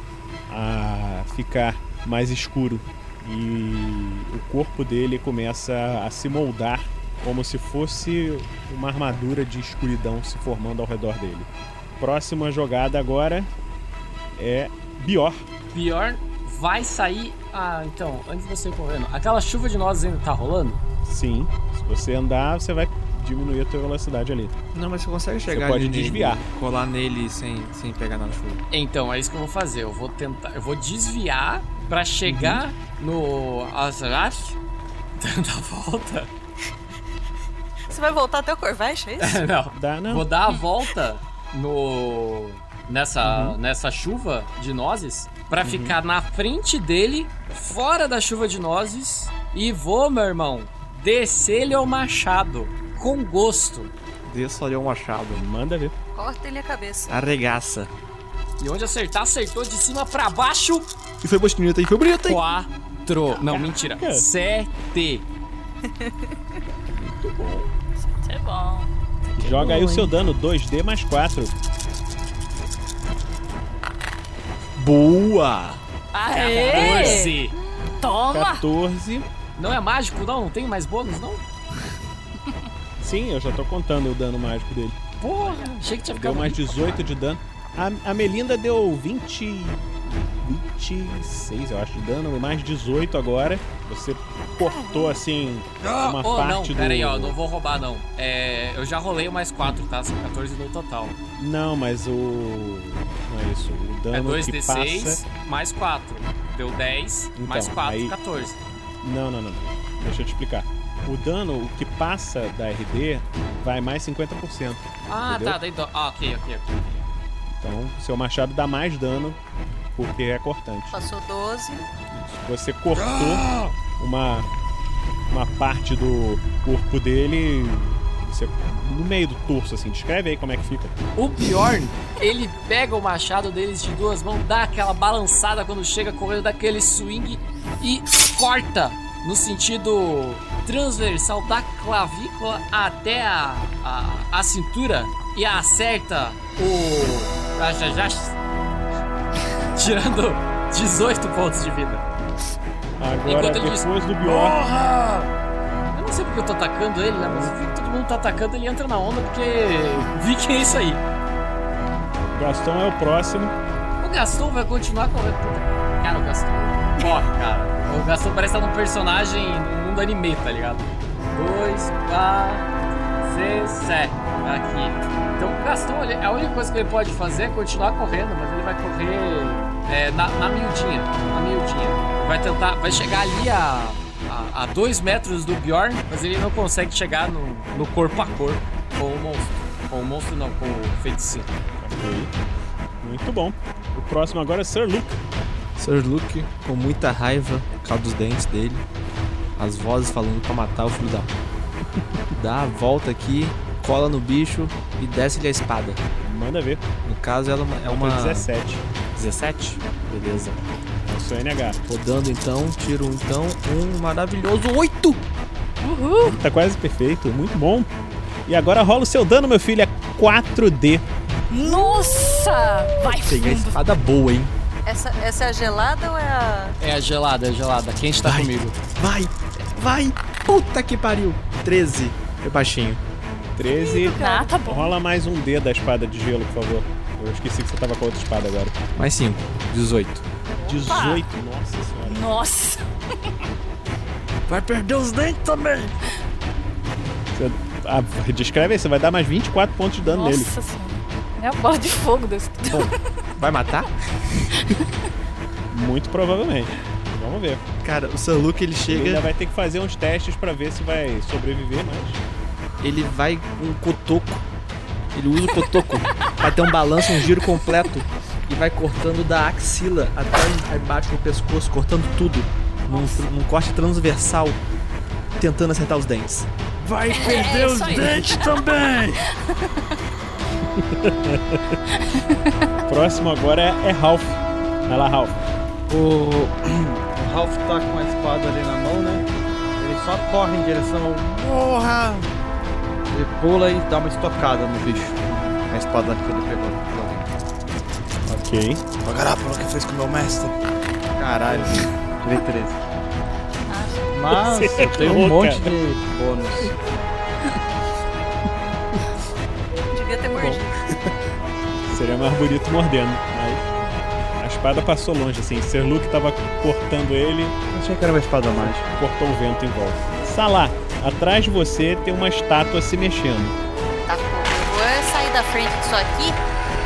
a ficar mais escuro. E o corpo dele começa a se moldar como se fosse uma armadura de escuridão se formando ao redor dele. Próxima jogada agora é Bior. Pior, vai sair. Ah, então, antes de você ir correndo, aquela chuva de nozes ainda tá rolando? Sim. Se você andar, você vai diminuir a tua velocidade ali. Não, mas você consegue chegar Você pode ali nele, desviar. colar nele sem, sem pegar na chuva. Então, é isso que eu vou fazer. Eu vou tentar. Eu vou desviar pra chegar no Azrath, dando a volta. Você vai voltar até o Corvette, é isso? não. Dá, não. Vou dar a volta no. Nessa, Uhum. nessa chuva de nozes pra Uhum. ficar na frente dele, fora da chuva de nozes, e vou, meu irmão, descer-lhe o machado com gosto. Desça ali o machado. Manda ver. Corta ele a cabeça. Arregaça. E onde acertar, acertou de cima pra baixo. E foi bonito, e foi bonito, hein? Quatro. Não, mentira. Sete. Isso é bom. Joga aí bom, o seu hein? dano, 2D mais 4. Boa! Aê! 14. Toma! 14. Não é mágico, não? Não tem mais bônus, não? Sim, eu já tô contando o dano mágico dele. Porra, achei que tinha Deu ficado mais 18 de dano. A, a Melinda deu 20. 26, eu acho, de dano, mais 18 agora. Você cortou assim Ah, uma oh, não, parte pera do. aí, ó, não vou roubar, não. É, eu já rolei o mais 4, tá? São 14 no total. Não, mas o. Não é isso. O É dano que 2d6 passa. mais 4. Deu 10, mais Então, 4, aí- 14. Não, não, não. não. Deixa eu te explicar. O dano, o que passa da RD, vai mais 50%. Ah, entendeu? tá, daí. dó- Ah, ok, ok, ok. Então, seu machado dá mais dano porque é cortante. Passou 12. Você cortou uma, uma parte do corpo dele você, no meio do torso, assim. Descreve aí como é que fica. O Bjorn, ele pega o machado deles de duas mãos, dá aquela balançada quando chega correndo, dá aquele swing e corta no sentido transversal da clavícula até a, a, a cintura e acerta o. ah, já- já- Tirando 18 pontos de vida. Agora, Enquanto ele diz, depois do Bjorn. "Porra!" Eu não sei porque eu tô atacando ele, né? Mas eu vi que todo mundo tá atacando, ele entra na onda porque vi que é isso aí. Gastão é o próximo. O Gaston vai continuar correndo. Cara, o Gaston corre, cara. O Gaston parece estar num personagem no mundo anime, tá ligado? Dois, quatro, seis, sete. Aqui. Então o Gaston, ele- a única coisa que ele pode fazer é continuar correndo, mas ele vai correr é, na, na miudinha. Na miudinha. Vai tentar. Vai chegar ali a. A, a dois metros do Bjorn, mas ele não consegue chegar no, no corpo a corpo com o monstro. Com o monstro não, com o feiticeiro. Ok. Muito bom. O próximo agora é Sir Luke. Sir Luke, com muita raiva por causa dos dentes dele, as vozes falando pra matar o filho da. Dá a volta aqui, cola no bicho e desce-lhe a espada. Manda ver. No caso, ela é uma. Nota 17. 17? Beleza. É o seu NH. Rodando então, tiro então um maravilhoso 8! Uhul! Tá quase perfeito, muito bom. E agora rola o seu dano, meu filho, é 4D. Nossa! Vai Peguei a espada boa, hein? Essa, essa é a gelada ou é a. É a gelada, é a gelada. Quente tá comigo. Vai! Vai! Puta que pariu! 13. Foi baixinho. 13. Ah, tá bom. Rola mais um D da espada de gelo, por favor. Eu esqueci que você tava com outra espada agora. Mais 5. 18. 18, nossa senhora. Nossa! Vai perder os dentes também. Você- ah, descreve aí, você vai dar mais 24 pontos de dano Nossa nele. senhora. É a bola de fogo desse. Vai matar? Muito provavelmente. Vamos ver. Cara, o Sir Luke ele Ele chega. ainda vai ter que fazer uns testes pra ver se vai sobreviver, mas. Ele vai com um cotoco. Ele usa o cotoco pra ter um balanço, um giro completo. E vai cortando da axila até embaixo do pescoço, cortando tudo. Num, num corte transversal, tentando acertar os dentes. Vai perder os isso aí. dentes também. Próximo agora é, é Ralph. Vai lá, Ralph. O, o Ralph tá com a espada ali na mão, né? Ele só corre em direção ao. Morra! Ele pula e dá uma estocada no bicho. A espada que ele pegou. Ok. Pagará pelo que fez com o meu mestre. Caralho, tirei 13. Mas Você eu tenho um errou, monte de bônus. Devia ter mordido. Seria mais bonito mordendo, mas. A espada passou longe, assim. Ser Luke tava cortando ele. Achei que era uma espada mágica. Cortou o vento em volta. Salah, atrás de você tem uma estátua se mexendo. Tá, eu vou é sair da frente disso aqui.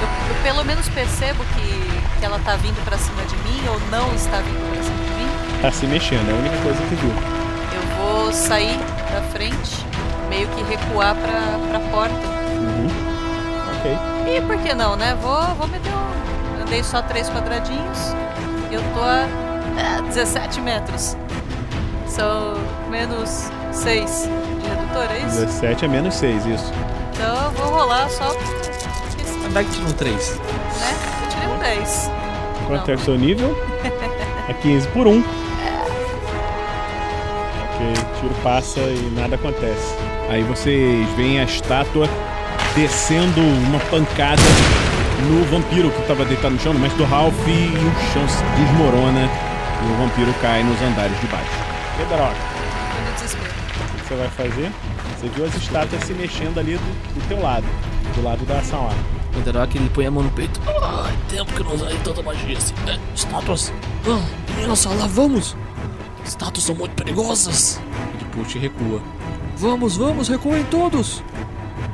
Eu, eu pelo menos percebo que, que ela tá vindo pra cima de mim ou não está vindo pra cima de mim. Tá se mexendo, é a única coisa que viu. Eu vou sair da frente, meio que recuar pra, pra porta. Uhum. Ok. E por que não, né? Vou, vou meter um. Andei só três quadradinhos. Eu tô a é, 17 metros. São menos 6 de redutor, é isso? 17 é menos 6, isso. Então eu vou rolar só. Vai que tira um 3. Né? Eu tirei um 10. Quanto é o seu nível? É 15 por 1. Ok, tiro passa e nada acontece. Aí vocês veem a estátua descendo uma pancada no vampiro que estava deitado no chão, no mestre do Ralph, e o chão se desmorona e o vampiro cai nos andares de baixo. Pedroca, você vai fazer? Você viu as estátuas se mexendo ali do, do teu lado, do lado da ação lá. O Enderock ele põe a mão no peito. Ai, tempo que eu não usei tanta magia assim. É, estátuas. Ah, menina, lá vamos. Estátuas são muito perigosas. Ele puxa e recua. Vamos, vamos, recuem todos!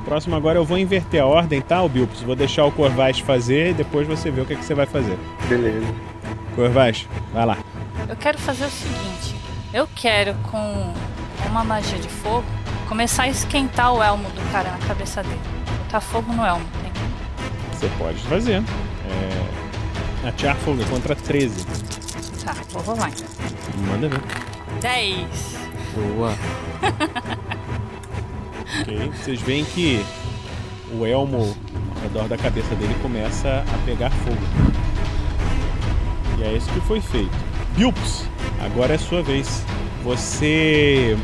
Próximo agora eu vou inverter a ordem, tá, o Bilpos? Vou deixar o Corvais fazer e depois você vê o que, que você vai fazer. Beleza. Corvais, vai lá. Eu quero fazer o seguinte: eu quero, com uma magia de fogo, começar a esquentar o elmo do cara na cabeça dele. Botar fogo no elmo. Tem Você pode fazer. É... atear fogo, é contra 13. Tá, vou rolar então. Manda ver. 10. Boa. Ok, vocês veem que o elmo ao redor da cabeça dele começa a pegar fogo. E é isso que foi feito. Bilps, agora é sua vez. Você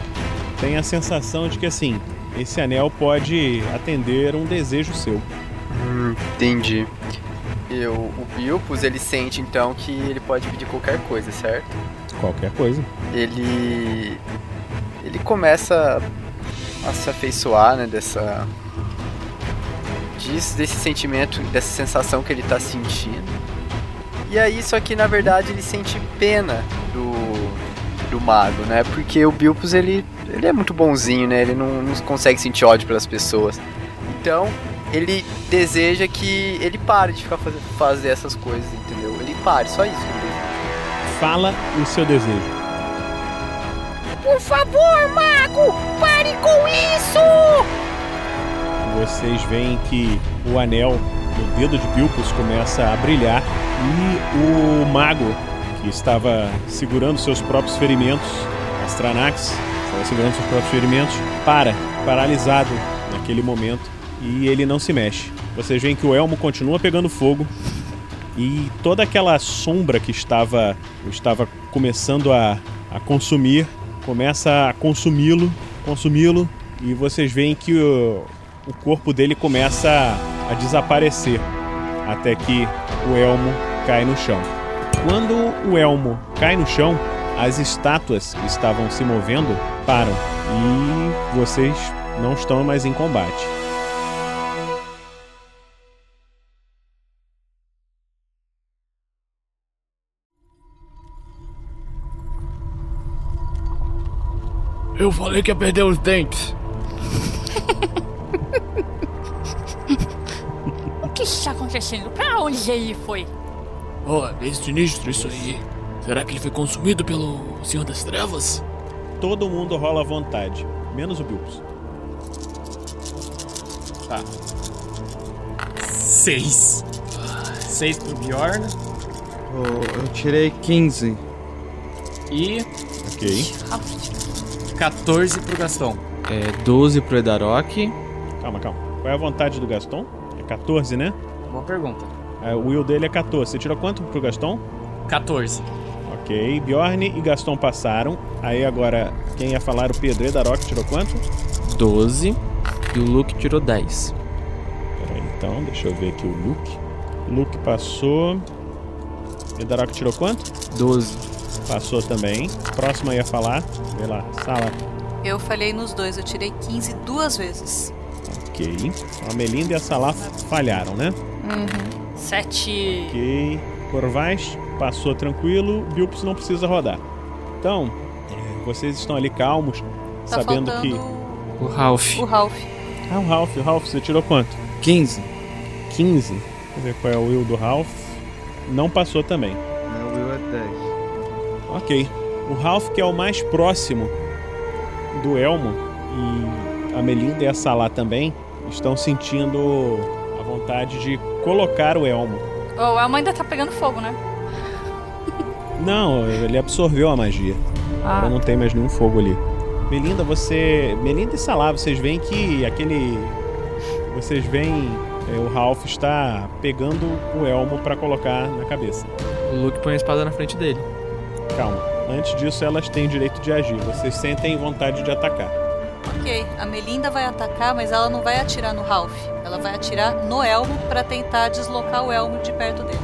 tem a sensação de que assim, esse anel pode atender um desejo seu. Hum, entendi. Eu, o Bilpus, ele sente então que ele pode pedir qualquer coisa, certo? Qualquer coisa. Ele. Ele começa a se afeiçoar, né, dessa. Disso, desse sentimento, dessa sensação que ele tá sentindo. E aí, só que na verdade ele sente pena do, mago, né? Porque o Bilpus ele, ele é muito bonzinho, né? Ele não, não consegue sentir ódio pelas pessoas. Então, ele deseja que ele pare de ficar fazer, fazer essas coisas, entendeu? Ele pare, só isso. Fala o seu desejo. Por favor, mago, pare com isso! Vocês veem que o anel no dedo de Bilpus começa a brilhar e o mago estava segurando seus próprios ferimentos, Astranax, estava segurando seus próprios ferimentos, para, paralisado naquele momento. E ele não se mexe. Vocês veem que o elmo continua pegando fogo. E toda aquela sombra que estava estava começando a, a consumir começa a consumi-lo, consumi-lo. E vocês veem que o, o corpo dele começa a, a desaparecer. Até que o elmo cai no chão. Quando o elmo cai no chão, as estátuas que estavam se movendo param e vocês não estão mais em combate. Eu falei que ia perder os dentes. O que está acontecendo? Pra onde ele foi? Ó, é sinistro isso aí. Será que ele foi consumido pelo Senhor das Trevas? Todo mundo rola à vontade, menos o Bilbos. Tá. Seis. Seis pro Bjorn. Eu, eu tirei 15. E Ok. 14 pro Gastão. É 12 pro Edarok. Calma, calma. Qual é a vontade do Gaston? É 14, né? Boa pergunta. É, o will dele é 14. Você tirou quanto pro Gaston? 14. Ok. Bjorn e Gaston passaram. Aí agora, quem ia falar, o Pedro Edarok tirou quanto? 12. E o Luke tirou 10. Peraí, então, deixa eu ver aqui o Luke. Luke passou. Edarok tirou quanto? 12. Passou também. Próximo ia falar. Vê lá, sala. Eu falhei nos dois, eu tirei 15 duas vezes. Ok. Então, a Melinda e a Salah falharam, né? Uhum. Sete. Ok. Corvais passou tranquilo. Bilps não precisa rodar. Então, é, vocês estão ali calmos, Tá sabendo que. O Ralph. O Ralph. Ah, o Ralph. O Ralph, você tirou quanto? 15. 15. Deixa eu ver qual é o will do Ralph. Não passou também. Meu will é 10. Ok. O Ralph, que é o mais próximo do Elmo, e a Melinda e a Salah também, estão sentindo a vontade de colocar o Elmo. Oh, o Elmo ainda tá pegando fogo, né? Não, ele absorveu a magia. Ah. Agora não tem mais nenhum fogo ali. Melinda, você. Melinda e Salah, vocês veem que aquele. Vocês veem. é, o Ralph está pegando o elmo para colocar na cabeça. O Luke põe a espada na frente dele. Calma. Antes disso, elas têm direito de agir. Vocês sentem vontade de atacar. Ok, a Melinda vai atacar, mas ela não vai atirar no Ralph. Ela vai atirar no Elmo pra tentar deslocar o Elmo de perto dele.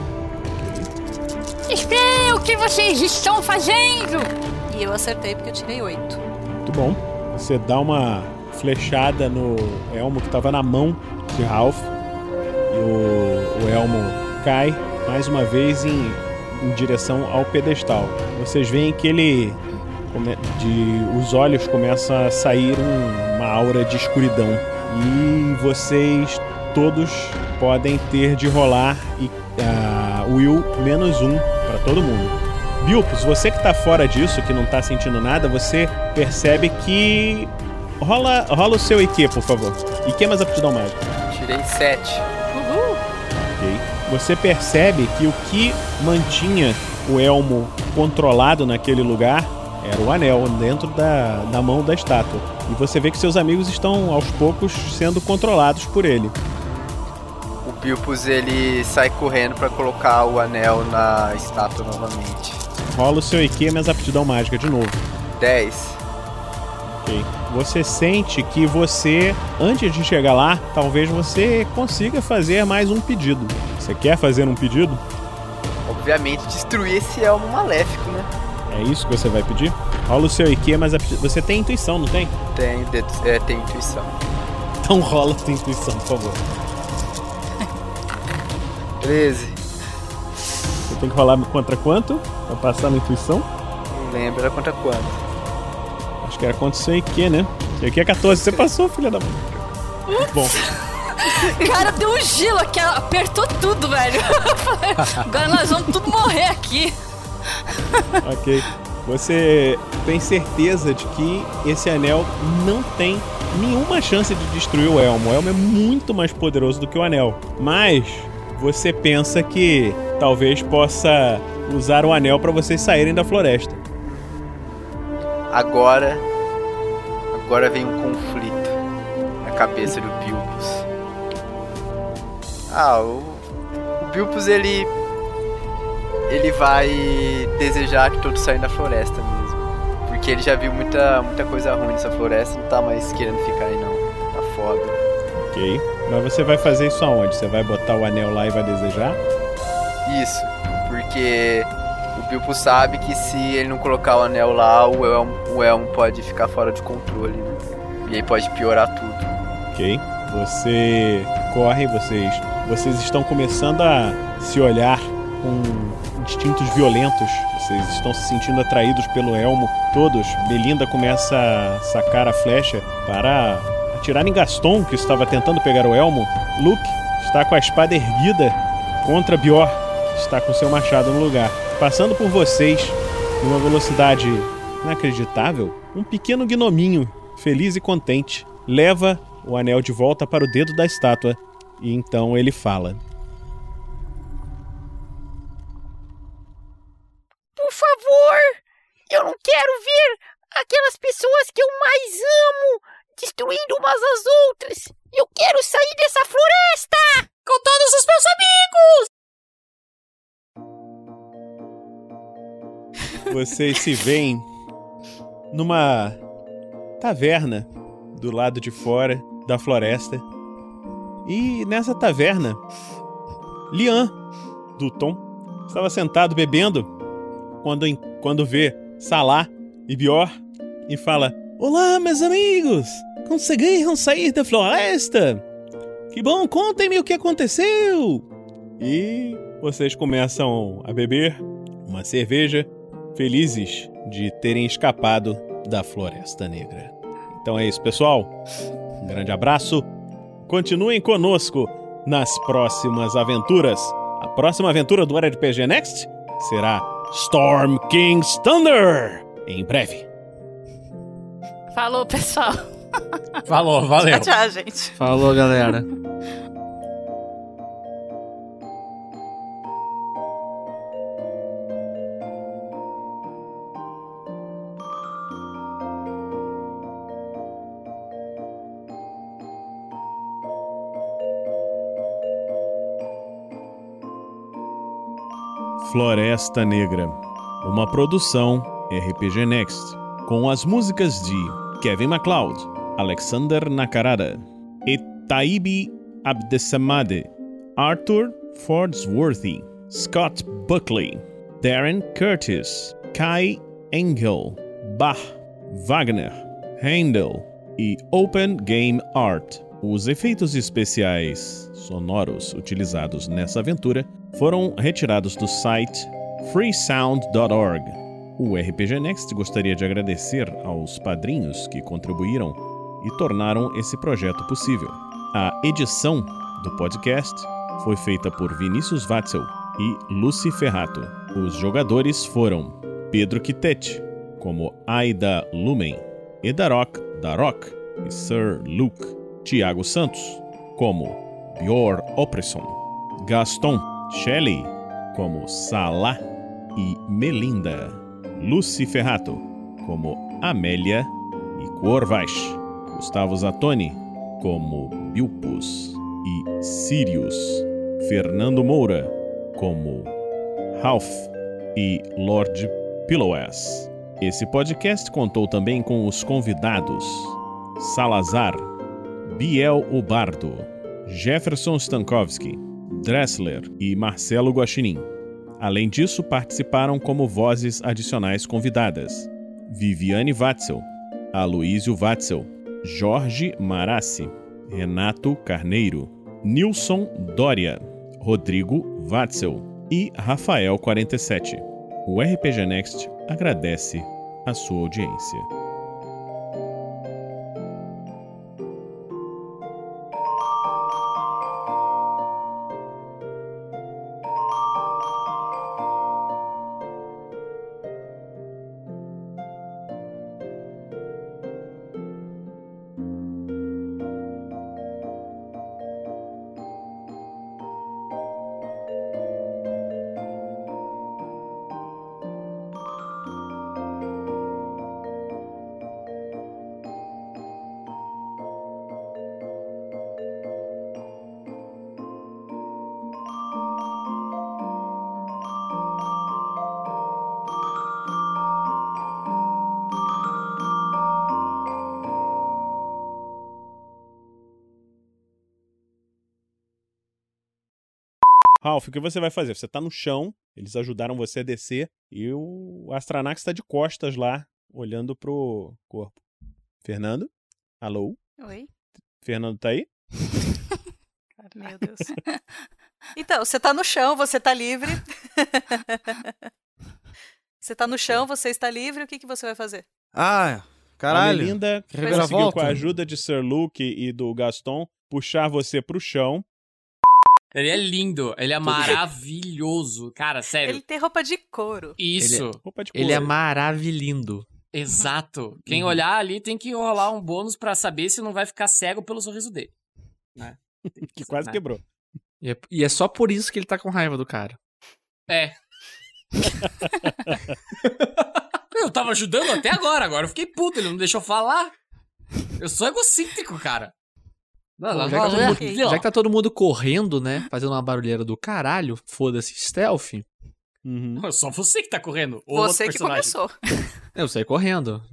Espere, o que vocês estão fazendo? E eu acertei porque eu tirei 8. Muito bom. Você dá uma flechada no elmo que estava na mão de Ralph. E o, o elmo cai mais uma vez em, em direção ao pedestal. Vocês veem que ele. Come- de, os olhos começam a sair um- uma aura de escuridão. E vocês todos podem ter de rolar e ah, Will menos um para todo mundo. Bilpus, você que tá fora disso, que não tá sentindo nada, você percebe que. Rola, rola o seu IQ, por favor. IQ mais aptidão mágica. Tirei 7. Uhul! Ok. você percebe que o que mantinha o elmo controlado naquele lugar era o anel dentro da, da mão da estátua. E você vê que seus amigos estão aos poucos sendo controlados por ele. O Bilpus ele sai correndo pra colocar o anel na estátua novamente. Rola o seu IQ mais aptidão mágica de novo. 10. Ok. Você sente que você, antes de chegar lá, talvez você consiga fazer mais um pedido. Você quer fazer um pedido? Obviamente, destruir esse elmo maléfico? É isso que você vai pedir? Rola o seu IQ, mas você tem intuição, não tem? Tenho, é, tem intuição. Então rola a tua intuição, por favor. 13. Você tem que rolar contra quanto? Pra passar na intuição? Não lembro, era contra quanto? Acho que era contra o seu IQ, né? Seu IQ é 14. Você passou, filha da mãe. Bom. Cara, deu um gelo aqui, apertou tudo, velho. Agora nós vamos tudo morrer aqui. Ok. Você tem certeza de que esse anel não tem nenhuma chance de destruir o elmo. O elmo é muito mais poderoso do que o anel. Mas você pensa que talvez possa usar o anel para vocês saírem da floresta. Agora. Agora vem um conflito na cabeça do Bilbus. Ah, o, o Bilbus ele. Ele vai desejar que todos saiam da floresta mesmo. Porque ele já viu muita, muita coisa ruim nessa floresta não tá mais querendo ficar aí não. Tá foda. Ok. Mas você vai fazer isso aonde? Você vai botar o anel lá e vai desejar? Isso, porque o Bilbo sabe que se ele não colocar o anel lá, o Elmo, o Elmo pode ficar fora de controle, né? E aí pode piorar tudo. Ok. Você corre, vocês, vocês estão começando a se olhar com instintos violentos. Vocês estão se sentindo atraídos pelo elmo. Todos. Belinda começa a sacar a flecha para atirar em Gaston, que estava tentando pegar o elmo. Luke está com a espada erguida contra Bior, que está com seu machado no lugar. Passando por vocês, numa velocidade inacreditável, um pequeno gnominho, feliz e contente, leva o anel de volta para o dedo da estátua e então ele fala. Por favor, eu não quero ver aquelas pessoas que eu mais amo destruindo umas às outras. Eu quero sair dessa floresta com todos os meus amigos. Vocês se veem numa taverna do lado de fora da floresta. E nessa taverna, Lian, do Tom, estava sentado bebendo quando, quando vê Salah e Bior e fala: Olá, meus amigos! Conseguiram sair da floresta? Que bom, contem-me o que aconteceu! E vocês começam a beber uma cerveja, felizes de terem escapado da Floresta Negra. Então é isso, pessoal. Um grande abraço. Continuem conosco nas próximas aventuras. A próxima aventura do RPG Next será Storm King's Thunder. Em breve. Falou, pessoal. Falou, valeu. Tchau, tchau, gente. Falou, galera. Floresta Negra, uma produção RPG Next, com as músicas de Kevin MacLeod, Alexander Nakarada, Etaibi Abdesamade, Arthur Fordsworthy, Scott Buckley, Darren Curtis, Kai Engel, Bach, Wagner, Handel e Open Game Art. Os efeitos especiais sonoros utilizados nessa aventura foram retirados do site freesound.org. O RPG Next gostaria de agradecer aos padrinhos que contribuíram e tornaram esse projeto possível. A edição do podcast foi feita por Vinícius Watzel e Lucy Ferrato. Os jogadores foram Pedro Quitete, como Aida Lumen, Edarok Darok e Sir Luke, Tiago Santos, como Bjor Opresson, Gaston Shelley como Salah e Melinda, Lucy Ferrato como Amélia e Corvash, Gustavo Zatoni como Bilpus e Sirius, Fernando Moura como Ralph e Lord Pillowes. Esse podcast contou também com os convidados Salazar, Biel Ubardo, Jefferson Stankowski, Dressler e Marcelo Guaxinim. Além disso, participaram como vozes adicionais convidadas Viviane Watzel, Aloísio Watzel, Jorge Marassi, Renato Carneiro, Nilson Dória, Rodrigo Watzel e Rafael 47. O RPG Next agradece a sua audiência. Ralph, o que você vai fazer? Você tá no chão, eles ajudaram você a descer e o Astranax está de costas lá, olhando pro corpo. Fernando? Alô? Oi? Fernando tá aí? Meu Deus. Então, você tá no chão, você tá livre. você tá no chão, você está livre, o que, que você vai fazer? Ah, caralho. A Melinda Que conseguiu, com a ajuda de Sir Luke e do Gaston, puxar você pro chão. Ele é lindo, ele é maravilhoso. Cara, sério. Ele tem roupa de couro. Isso. Roupa de Ele é maravilhindo. Exato. Quem Uhum. olhar ali tem que rolar um bônus pra saber se não vai ficar cego pelo sorriso dele. Né? Que quase né? quebrou. E é, e é só por isso que ele tá com raiva do cara. É. eu tava ajudando até agora, agora eu fiquei puto, ele não deixou falar. Eu sou egocêntrico, cara. Não, Bom, não, já, que tá não, todo não, mundo, não. já que tá todo mundo correndo, né? Fazendo uma barulheira do caralho, foda-se, stealth. Uhum. É só você que tá correndo. ou Você outro que começou. Eu saí correndo.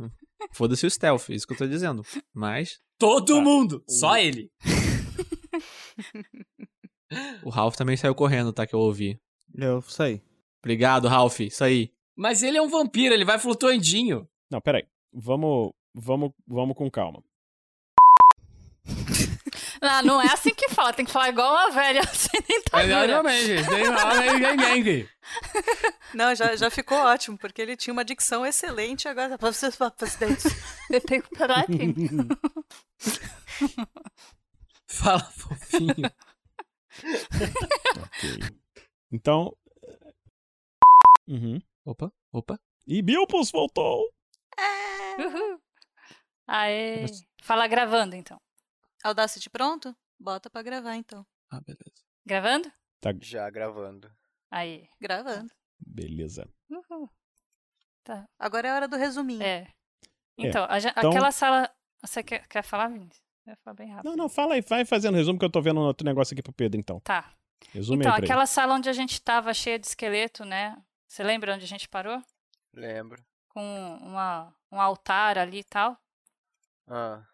Foda-se o stealth, isso que eu tô dizendo. Mas Todo mundo, só ele. o Ralph também saiu correndo, tá? Que eu ouvi. Eu saí. Obrigado, Ralph. Isso aí. Mas ele é um vampiro, ele vai flutuandinho. Não, peraí. Vamos, vamos, vamos com calma. Não, não é assim que fala, tem que falar igual uma velha sem dentadura. Não, já, já ficou ótimo, porque ele tinha uma dicção excelente, agora vocês para dentes. Eu tenho que parar aqui. Fala, fofinho. Ok. Então. Uhum. Opa, opa. E Bilpus voltou! Uhul. Aê. Fala gravando, então. Audacity pronto? Bota pra gravar, então. Ah, beleza. Gravando? Tá. Já gravando. Aí. Gravando. Beleza. Uhul. Tá. Agora é a hora do resuminho. É. Então, a gen- Então- aquela sala. Você quer, quer falar, Vinícius? Eu vou falar bem rápido. Não, não, fala aí, vai fazendo resumo que eu tô vendo outro negócio aqui pro Pedro, então. Tá. Resume então, aí aquela sala onde a gente tava cheia de esqueleto, né? Você lembra onde a gente parou? Lembro. Com uma, um altar ali e tal. Ah,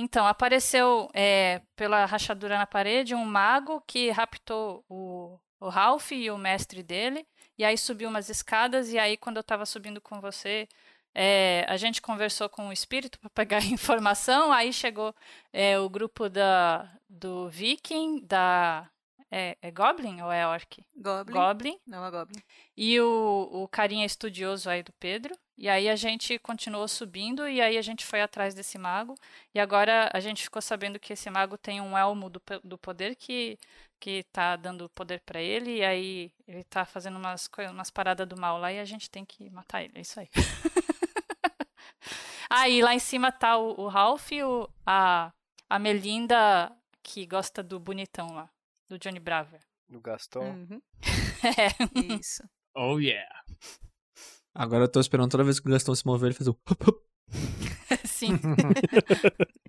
Então, apareceu é, pela rachadura na parede um mago que raptou o, o Ralph e o mestre dele. E aí subiu umas escadas. E aí, quando eu tava subindo com você, é, a gente conversou com o espírito para pegar informação. Aí chegou é, o grupo da, do Viking, da. É, é Goblin ou é Orc? Goblin. Goblin. Não é Goblin. E o, o carinha estudioso aí do Pedro. E aí a gente continuou subindo e aí a gente foi atrás desse mago. E agora a gente ficou sabendo que esse mago tem um elmo do, do poder que, que tá dando poder pra ele. E aí ele tá fazendo umas, umas paradas do mal lá e a gente tem que matar ele. É isso aí. aí lá em cima tá o, o Ralph e o, a, a Melinda que gosta do bonitão lá, do Johnny Bravo. Do Gaston. Uhum. É. Isso. Oh yeah. Agora eu tô esperando toda vez que o Gastão se mover, ele fazer o. Sim.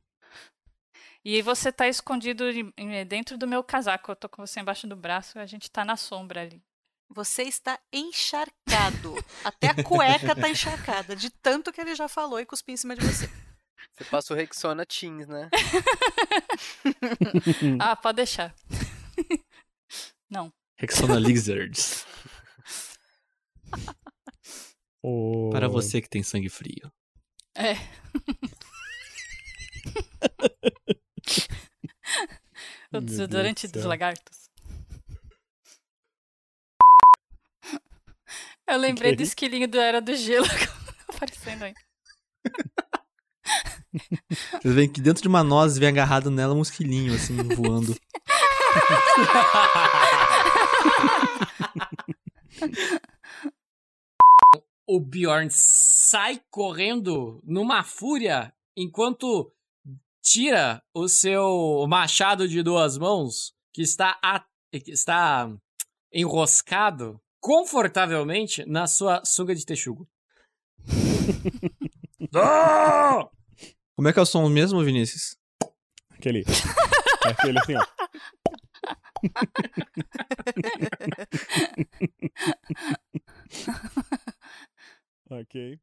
e você tá escondido em- dentro do meu casaco. Eu tô com você embaixo do braço a gente tá na sombra ali. Você está encharcado. Até a cueca tá encharcada, de tanto que ele já falou e cuspiu em cima de você. Você passa o Rexona Teens, né? ah, pode deixar. Não. Rexona Lizards. Para você que tem sangue frio. É. o desodorante dos lagartos. Eu lembrei Que do esquilinho do Era do Gelo aparecendo aí. Vocês veem que dentro de uma noz vem agarrado nela um esquilinho, assim, voando. O Bjorn sai correndo numa fúria enquanto tira o seu machado de duas mãos, que está, a- que está enroscado confortavelmente na sua sunga de texugo. Ah! Como é que é o som mesmo, Vinícius? Aquele. Aquele assim, ó. ok.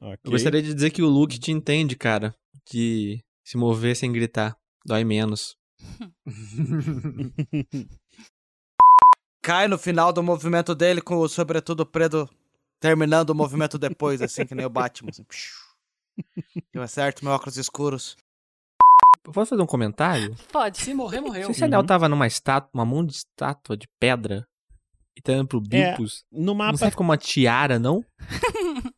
Ok. Eu gostaria de dizer que o Luke te entende, cara. De se mover sem gritar. Dói menos. Cai no final do movimento dele com o sobretudo preto terminando o movimento depois, assim, que nem o Batman. Assim. Eu acerto meus óculos escuros. Posso fazer um comentário? Pode. Se morrer, morreu. Se esse anel tava numa estátua, uma mão de estátua de pedra e tá indo pro Bilpus, no não mapa- serve como uma tiara, não?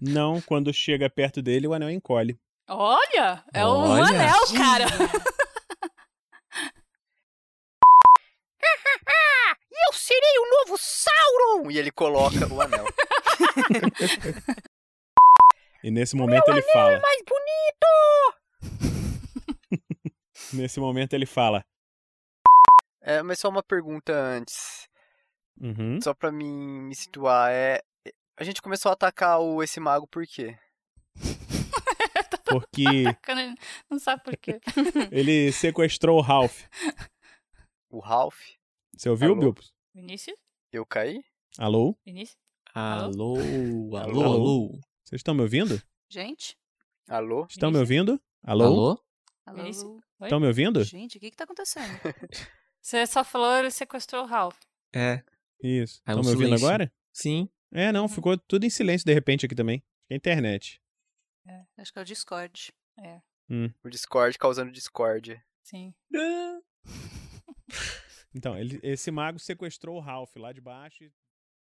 Não, quando chega perto dele, o anel encolhe. Olha! É o Olha. anel, cara! Eu serei o novo Sauron! E ele coloca o anel. E nesse momento ele fala. É mais bonito! Nesse momento ele fala. É, mas só uma pergunta antes. Uhum. Só pra mim me situar. É, a gente começou a atacar o, esse mago por quê? Porque Bacana, Não sabe por quê. ele sequestrou o Ralph. O Ralph? Você ouviu, Alô? Bilpus? Vinícius? Eu caí? Alô? Vinícius? Alô, alô, Alô? alô. Vocês estão me ouvindo? Gente? Alô? Estão me ouvindo? Alô? Alô? Alô? Vinícius? Oi? Estão me ouvindo? Gente, o que que tá acontecendo? Você só falou ele sequestrou o Ralph. É. Isso. Estão me ouvindo agora? Sim. É, não, ficou tudo em silêncio de repente aqui também. É a internet. Acho que é o Discord. É, Hum. O Discord causando Discord. sim. Então, ele- esse mago sequestrou o Ralph lá de baixo. e-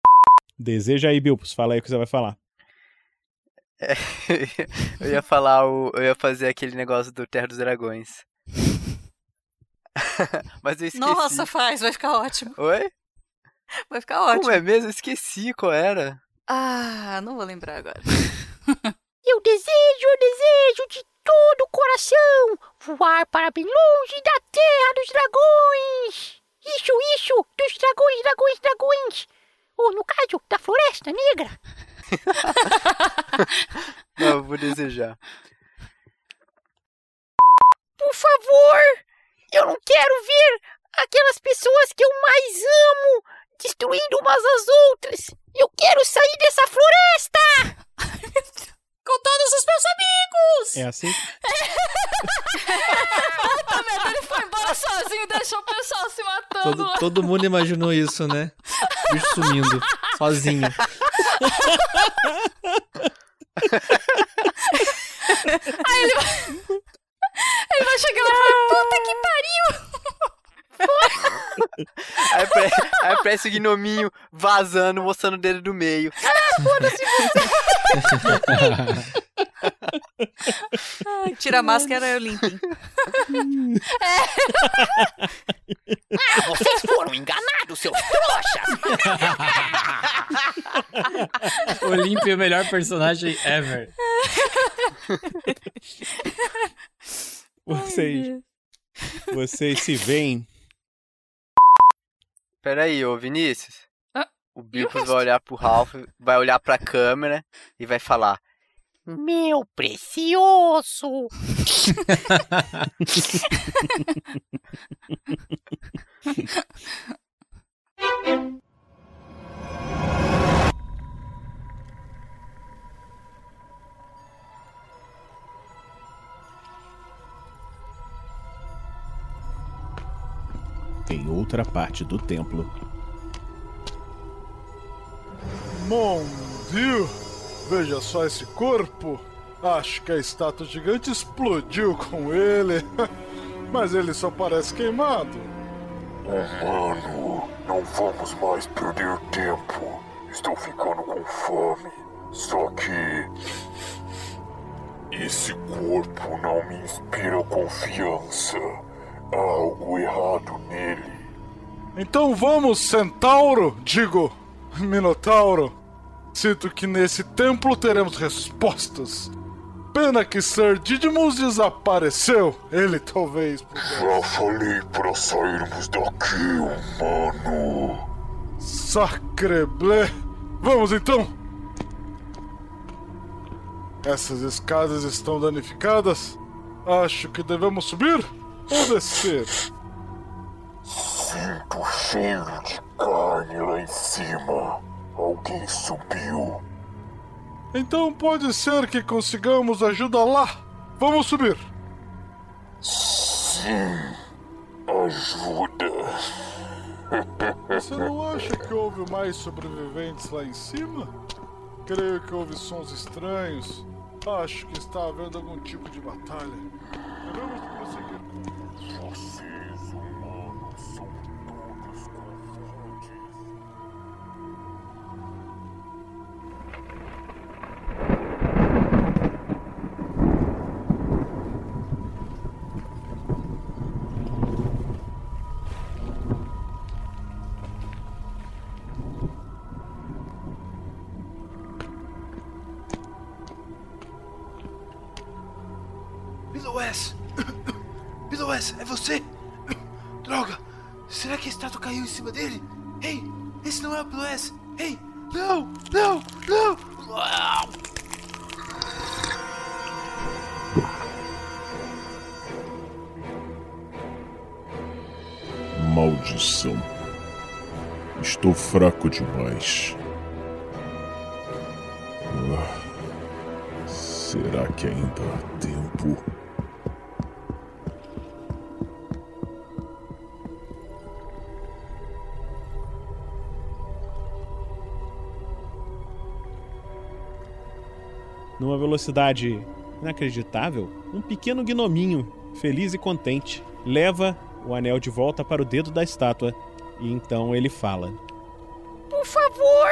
Deseja aí, Bilpus. Fala aí o que você vai falar. É, eu ia falar o. Eu ia fazer aquele negócio do Terra dos Dragões. Mas eu esqueci. Nossa, faz, vai ficar ótimo. Oi? Vai ficar ótimo. Como é mesmo? Eu esqueci qual era. Ah, não vou lembrar agora. Eu desejo, eu desejo de todo o coração voar para bem longe da terra dos dragões. Isso, isso, dos dragões, dragões, dragões. Ou no caso, da floresta negra. Não, eu vou desejar. Por favor, eu não quero ver aquelas pessoas que eu mais amo destruindo umas às outras. Eu quero sair dessa floresta! Com todos os meus amigos! É assim? Puta merda, ele foi embora sozinho e deixou o pessoal se matando. Todo, todo mundo imaginou isso, né? Bicho sumindo, sozinho. Aí ele vai. Ele vai chegar lá e falar, puta que pariu! Aí, apare- aí aparece o gnominho vazando, mostrando o dedo do meio. Ah, foda-se você! Tira a máscara e eu limpem. Ah, vocês foram enganados, seus trouxas! Olímpio é o melhor personagem ever. Vocês, vocês se veem Peraí, ô Vinícius. Ah, o Bilpus vai olhar pro Ralph, vai olhar pra câmera e vai falar. Meu precioso! outra parte do templo, Mon Dieu! Veja só esse corpo! Acho que a estátua gigante explodiu com ele. Mas ele só parece queimado. Humano, não vamos mais perder tempo. Estou ficando com fome. Só que. Esse corpo não me inspira confiança. Há algo errado nele. Então vamos, Centauro! Digo, Minotauro! Sinto que nesse templo teremos respostas. Pena que Sir Didymus desapareceu. Ele talvez pudesse. Já falei para sairmos daqui, humano. Sacreblé! Vamos então! Essas escadas estão danificadas. Acho que devemos subir ou descer. Sinto cheiro de carne lá em cima. Alguém subiu. Então pode ser que consigamos ajuda lá. Vamos subir. Sim. Ajuda. Você não acha que houve mais sobreviventes lá em cima? Creio que houve sons estranhos. Acho que está havendo algum tipo de batalha. Devemos prosseguir caiu em cima dele? Ei, esse não é o Bilowes! Ei, não, não, não! Maldição. Estou fraco demais. Ah, será que ainda há tempo? Numa velocidade inacreditável, um pequeno gnominho, feliz e contente, leva o anel de volta para o dedo da estátua e então ele fala: Por favor,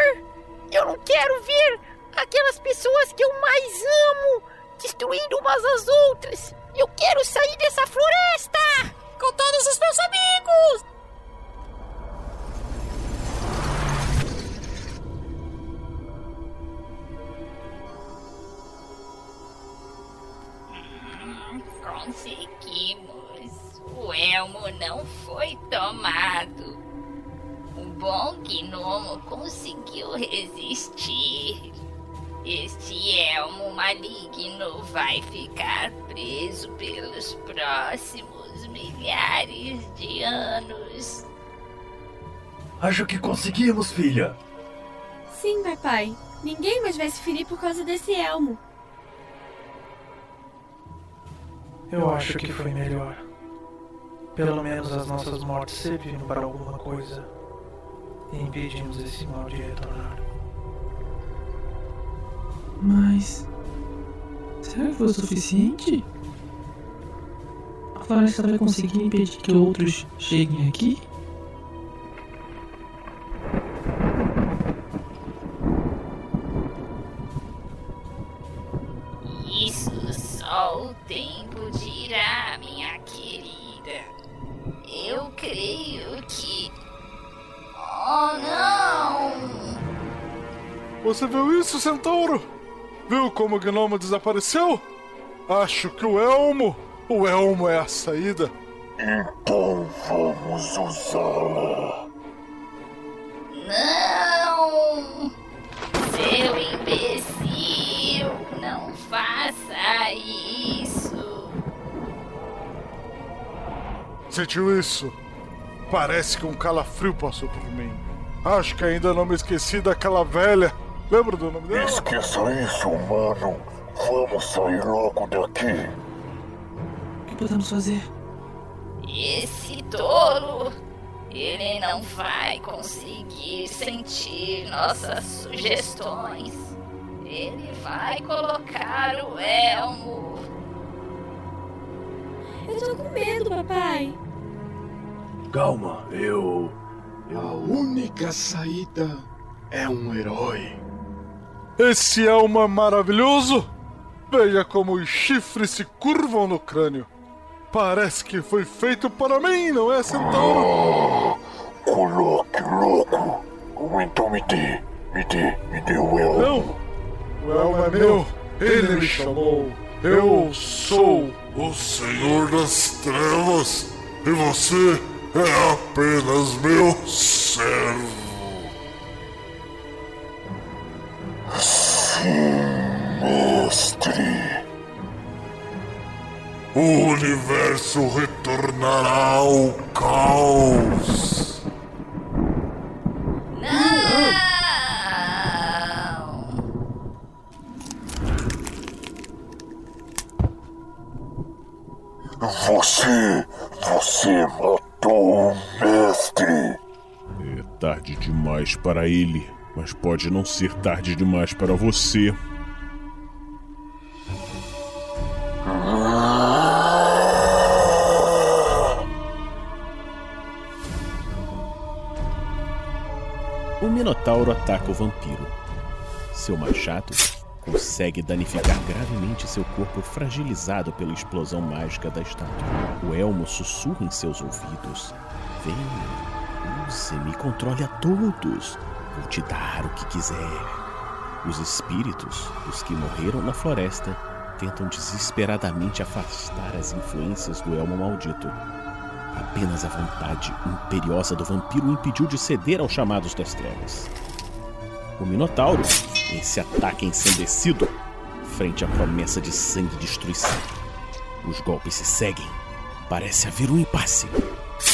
eu não quero ver aquelas pessoas que eu mais amo destruindo umas às outras. Eu quero sair dessa floresta com todos os meus amigos. Acho que conseguimos, filha. Sim, papai. Ninguém mais vai se ferir por causa desse elmo. Eu acho que foi melhor. Pelo menos as nossas mortes serviram para alguma coisa. E impedimos esse mal de retornar. Mas. Será que foi o suficiente? A floresta vai conseguir impedir que outros cheguem aqui? Oh, não! Você viu isso, centauro? Viu como o gnomo desapareceu? Acho que o elmo. O elmo é a saída. Então vamos usá-lo. Não! Seu imbecil! Não faça isso! Sentiu isso? Parece que um calafrio passou por mim. Acho que ainda não me esqueci daquela velha. Lembra do nome dela? Esqueça isso, humano. Vamos sair logo daqui. O que podemos fazer? Esse touro, ele não vai conseguir sentir nossas sugestões. Ele vai colocar o elmo. Eu tô com medo, papai. Calma, eu. A única saída é um herói. Esse é maravilhoso! Veja como os chifres se curvam no crânio. Parece que foi feito para mim, não é, Centauro? Coloque louco. Ou então me dê, me dê, me dê o elmo. Não! O elmo é meu! Ele me chamou! Eu sou o Senhor das Trevas e você é apenas meu servo. Sim, mestre. O universo retornará ao caos. Você, você matou o mestre. É tarde demais para ele, mas pode não ser tarde demais para você. O Minotauro ataca o vampiro. Seu machado consegue danificar gravemente seu corpo fragilizado pela explosão mágica da estátua. O elmo sussurra em seus ouvidos: Venha, use-me, controle a todos. Vou te dar o que quiser. Os espíritos, os que morreram na floresta, tentam desesperadamente afastar as influências do elmo maldito. Apenas a vontade imperiosa do vampiro o impediu de ceder aos chamados das trevas. O Minotauro, esse ataque ensandecido, frente à promessa de sangue e destruição. Os golpes se seguem. Parece haver um impasse.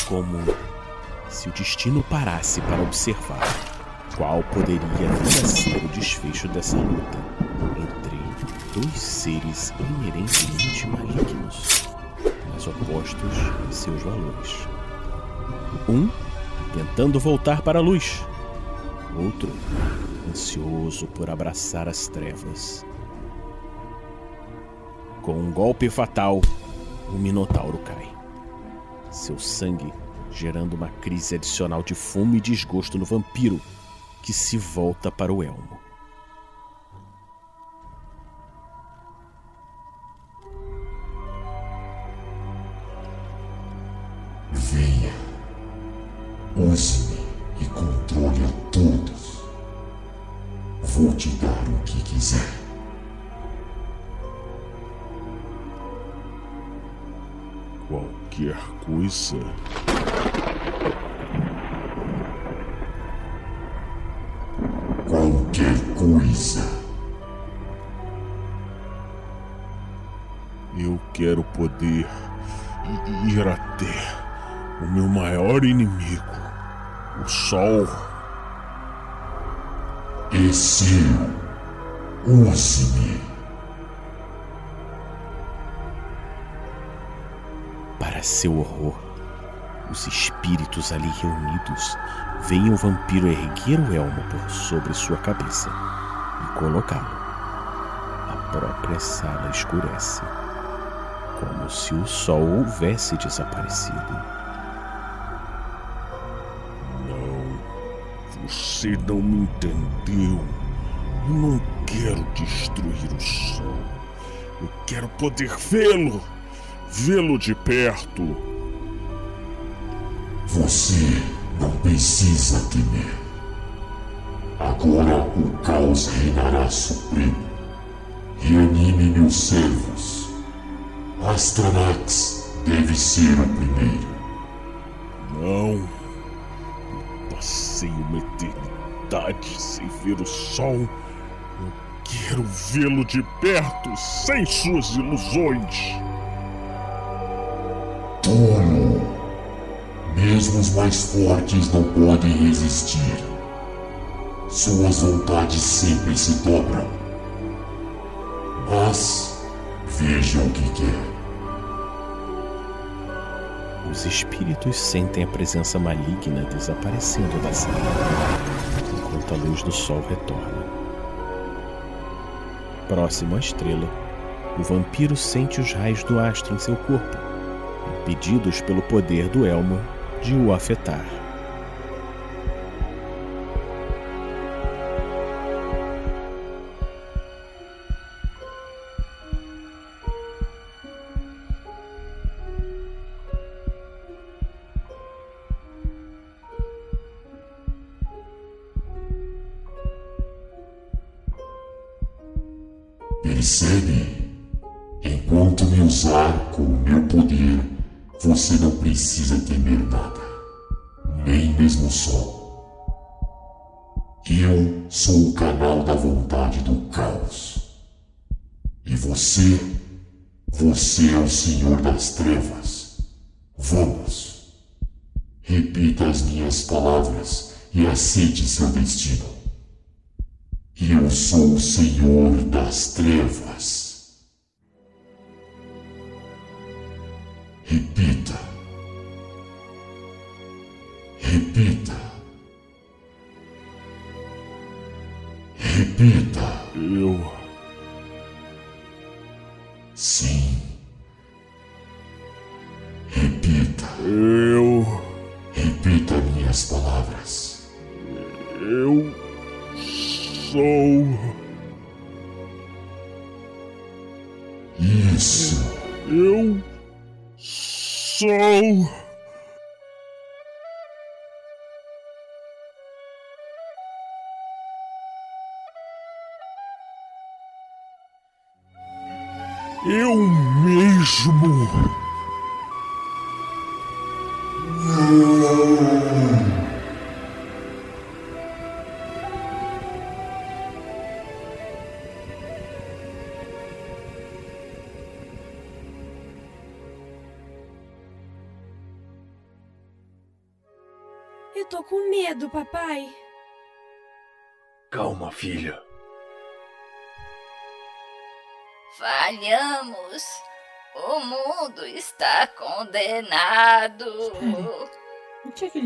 Como se o destino parasse para observar qual poderia vir a ser o desfecho dessa luta entre dois seres inerentemente malignos, mas opostos em seus valores. Um tentando voltar para a luz, outro ansioso por abraçar as trevas. Com um golpe fatal, o Minotauro cai. Seu sangue gerando uma crise adicional de fome e desgosto no vampiro, que se volta para o elmo. Veem o vampiro erguer o elmo por sobre sua cabeça e colocá-lo. A própria sala escurece, como se o sol houvesse desaparecido. Não, você não me entendeu. Eu não quero destruir o Sol. Eu quero poder vê-lo, vê-lo de perto. Você não precisa temer. Agora o caos reinará supremo. Reanime meus servos. Astranax deve ser o primeiro. Não. Eu passei uma eternidade sem ver o sol. Eu quero vê-lo de perto, sem suas ilusões. Tolo! Mesmo os mais fortes não podem resistir. Suas vontades sempre se dobram. Mas vejam o que quer. Os espíritos sentem a presença maligna desaparecendo da sala, enquanto a luz do sol retorna. Próximo à estrela, o vampiro sente os raios do astro em seu corpo, impedidos pelo poder do elmo de o afetar. Percebe? Enquanto me usar com o meu poder, você não precisa temer nada, nem mesmo o sol. Eu sou o canal da vontade do caos. E você, você é o senhor das trevas. Vamos. Repita as minhas palavras e aceite seu destino. Eu sou o senhor das trevas. Repita.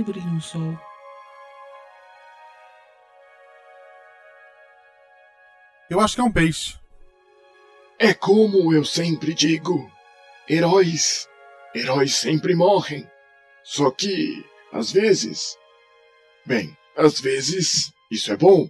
No sol? Eu acho que é um peixe. É como eu sempre digo: heróis. Heróis sempre morrem. Só que, às vezes. Bem, às vezes, isso é bom.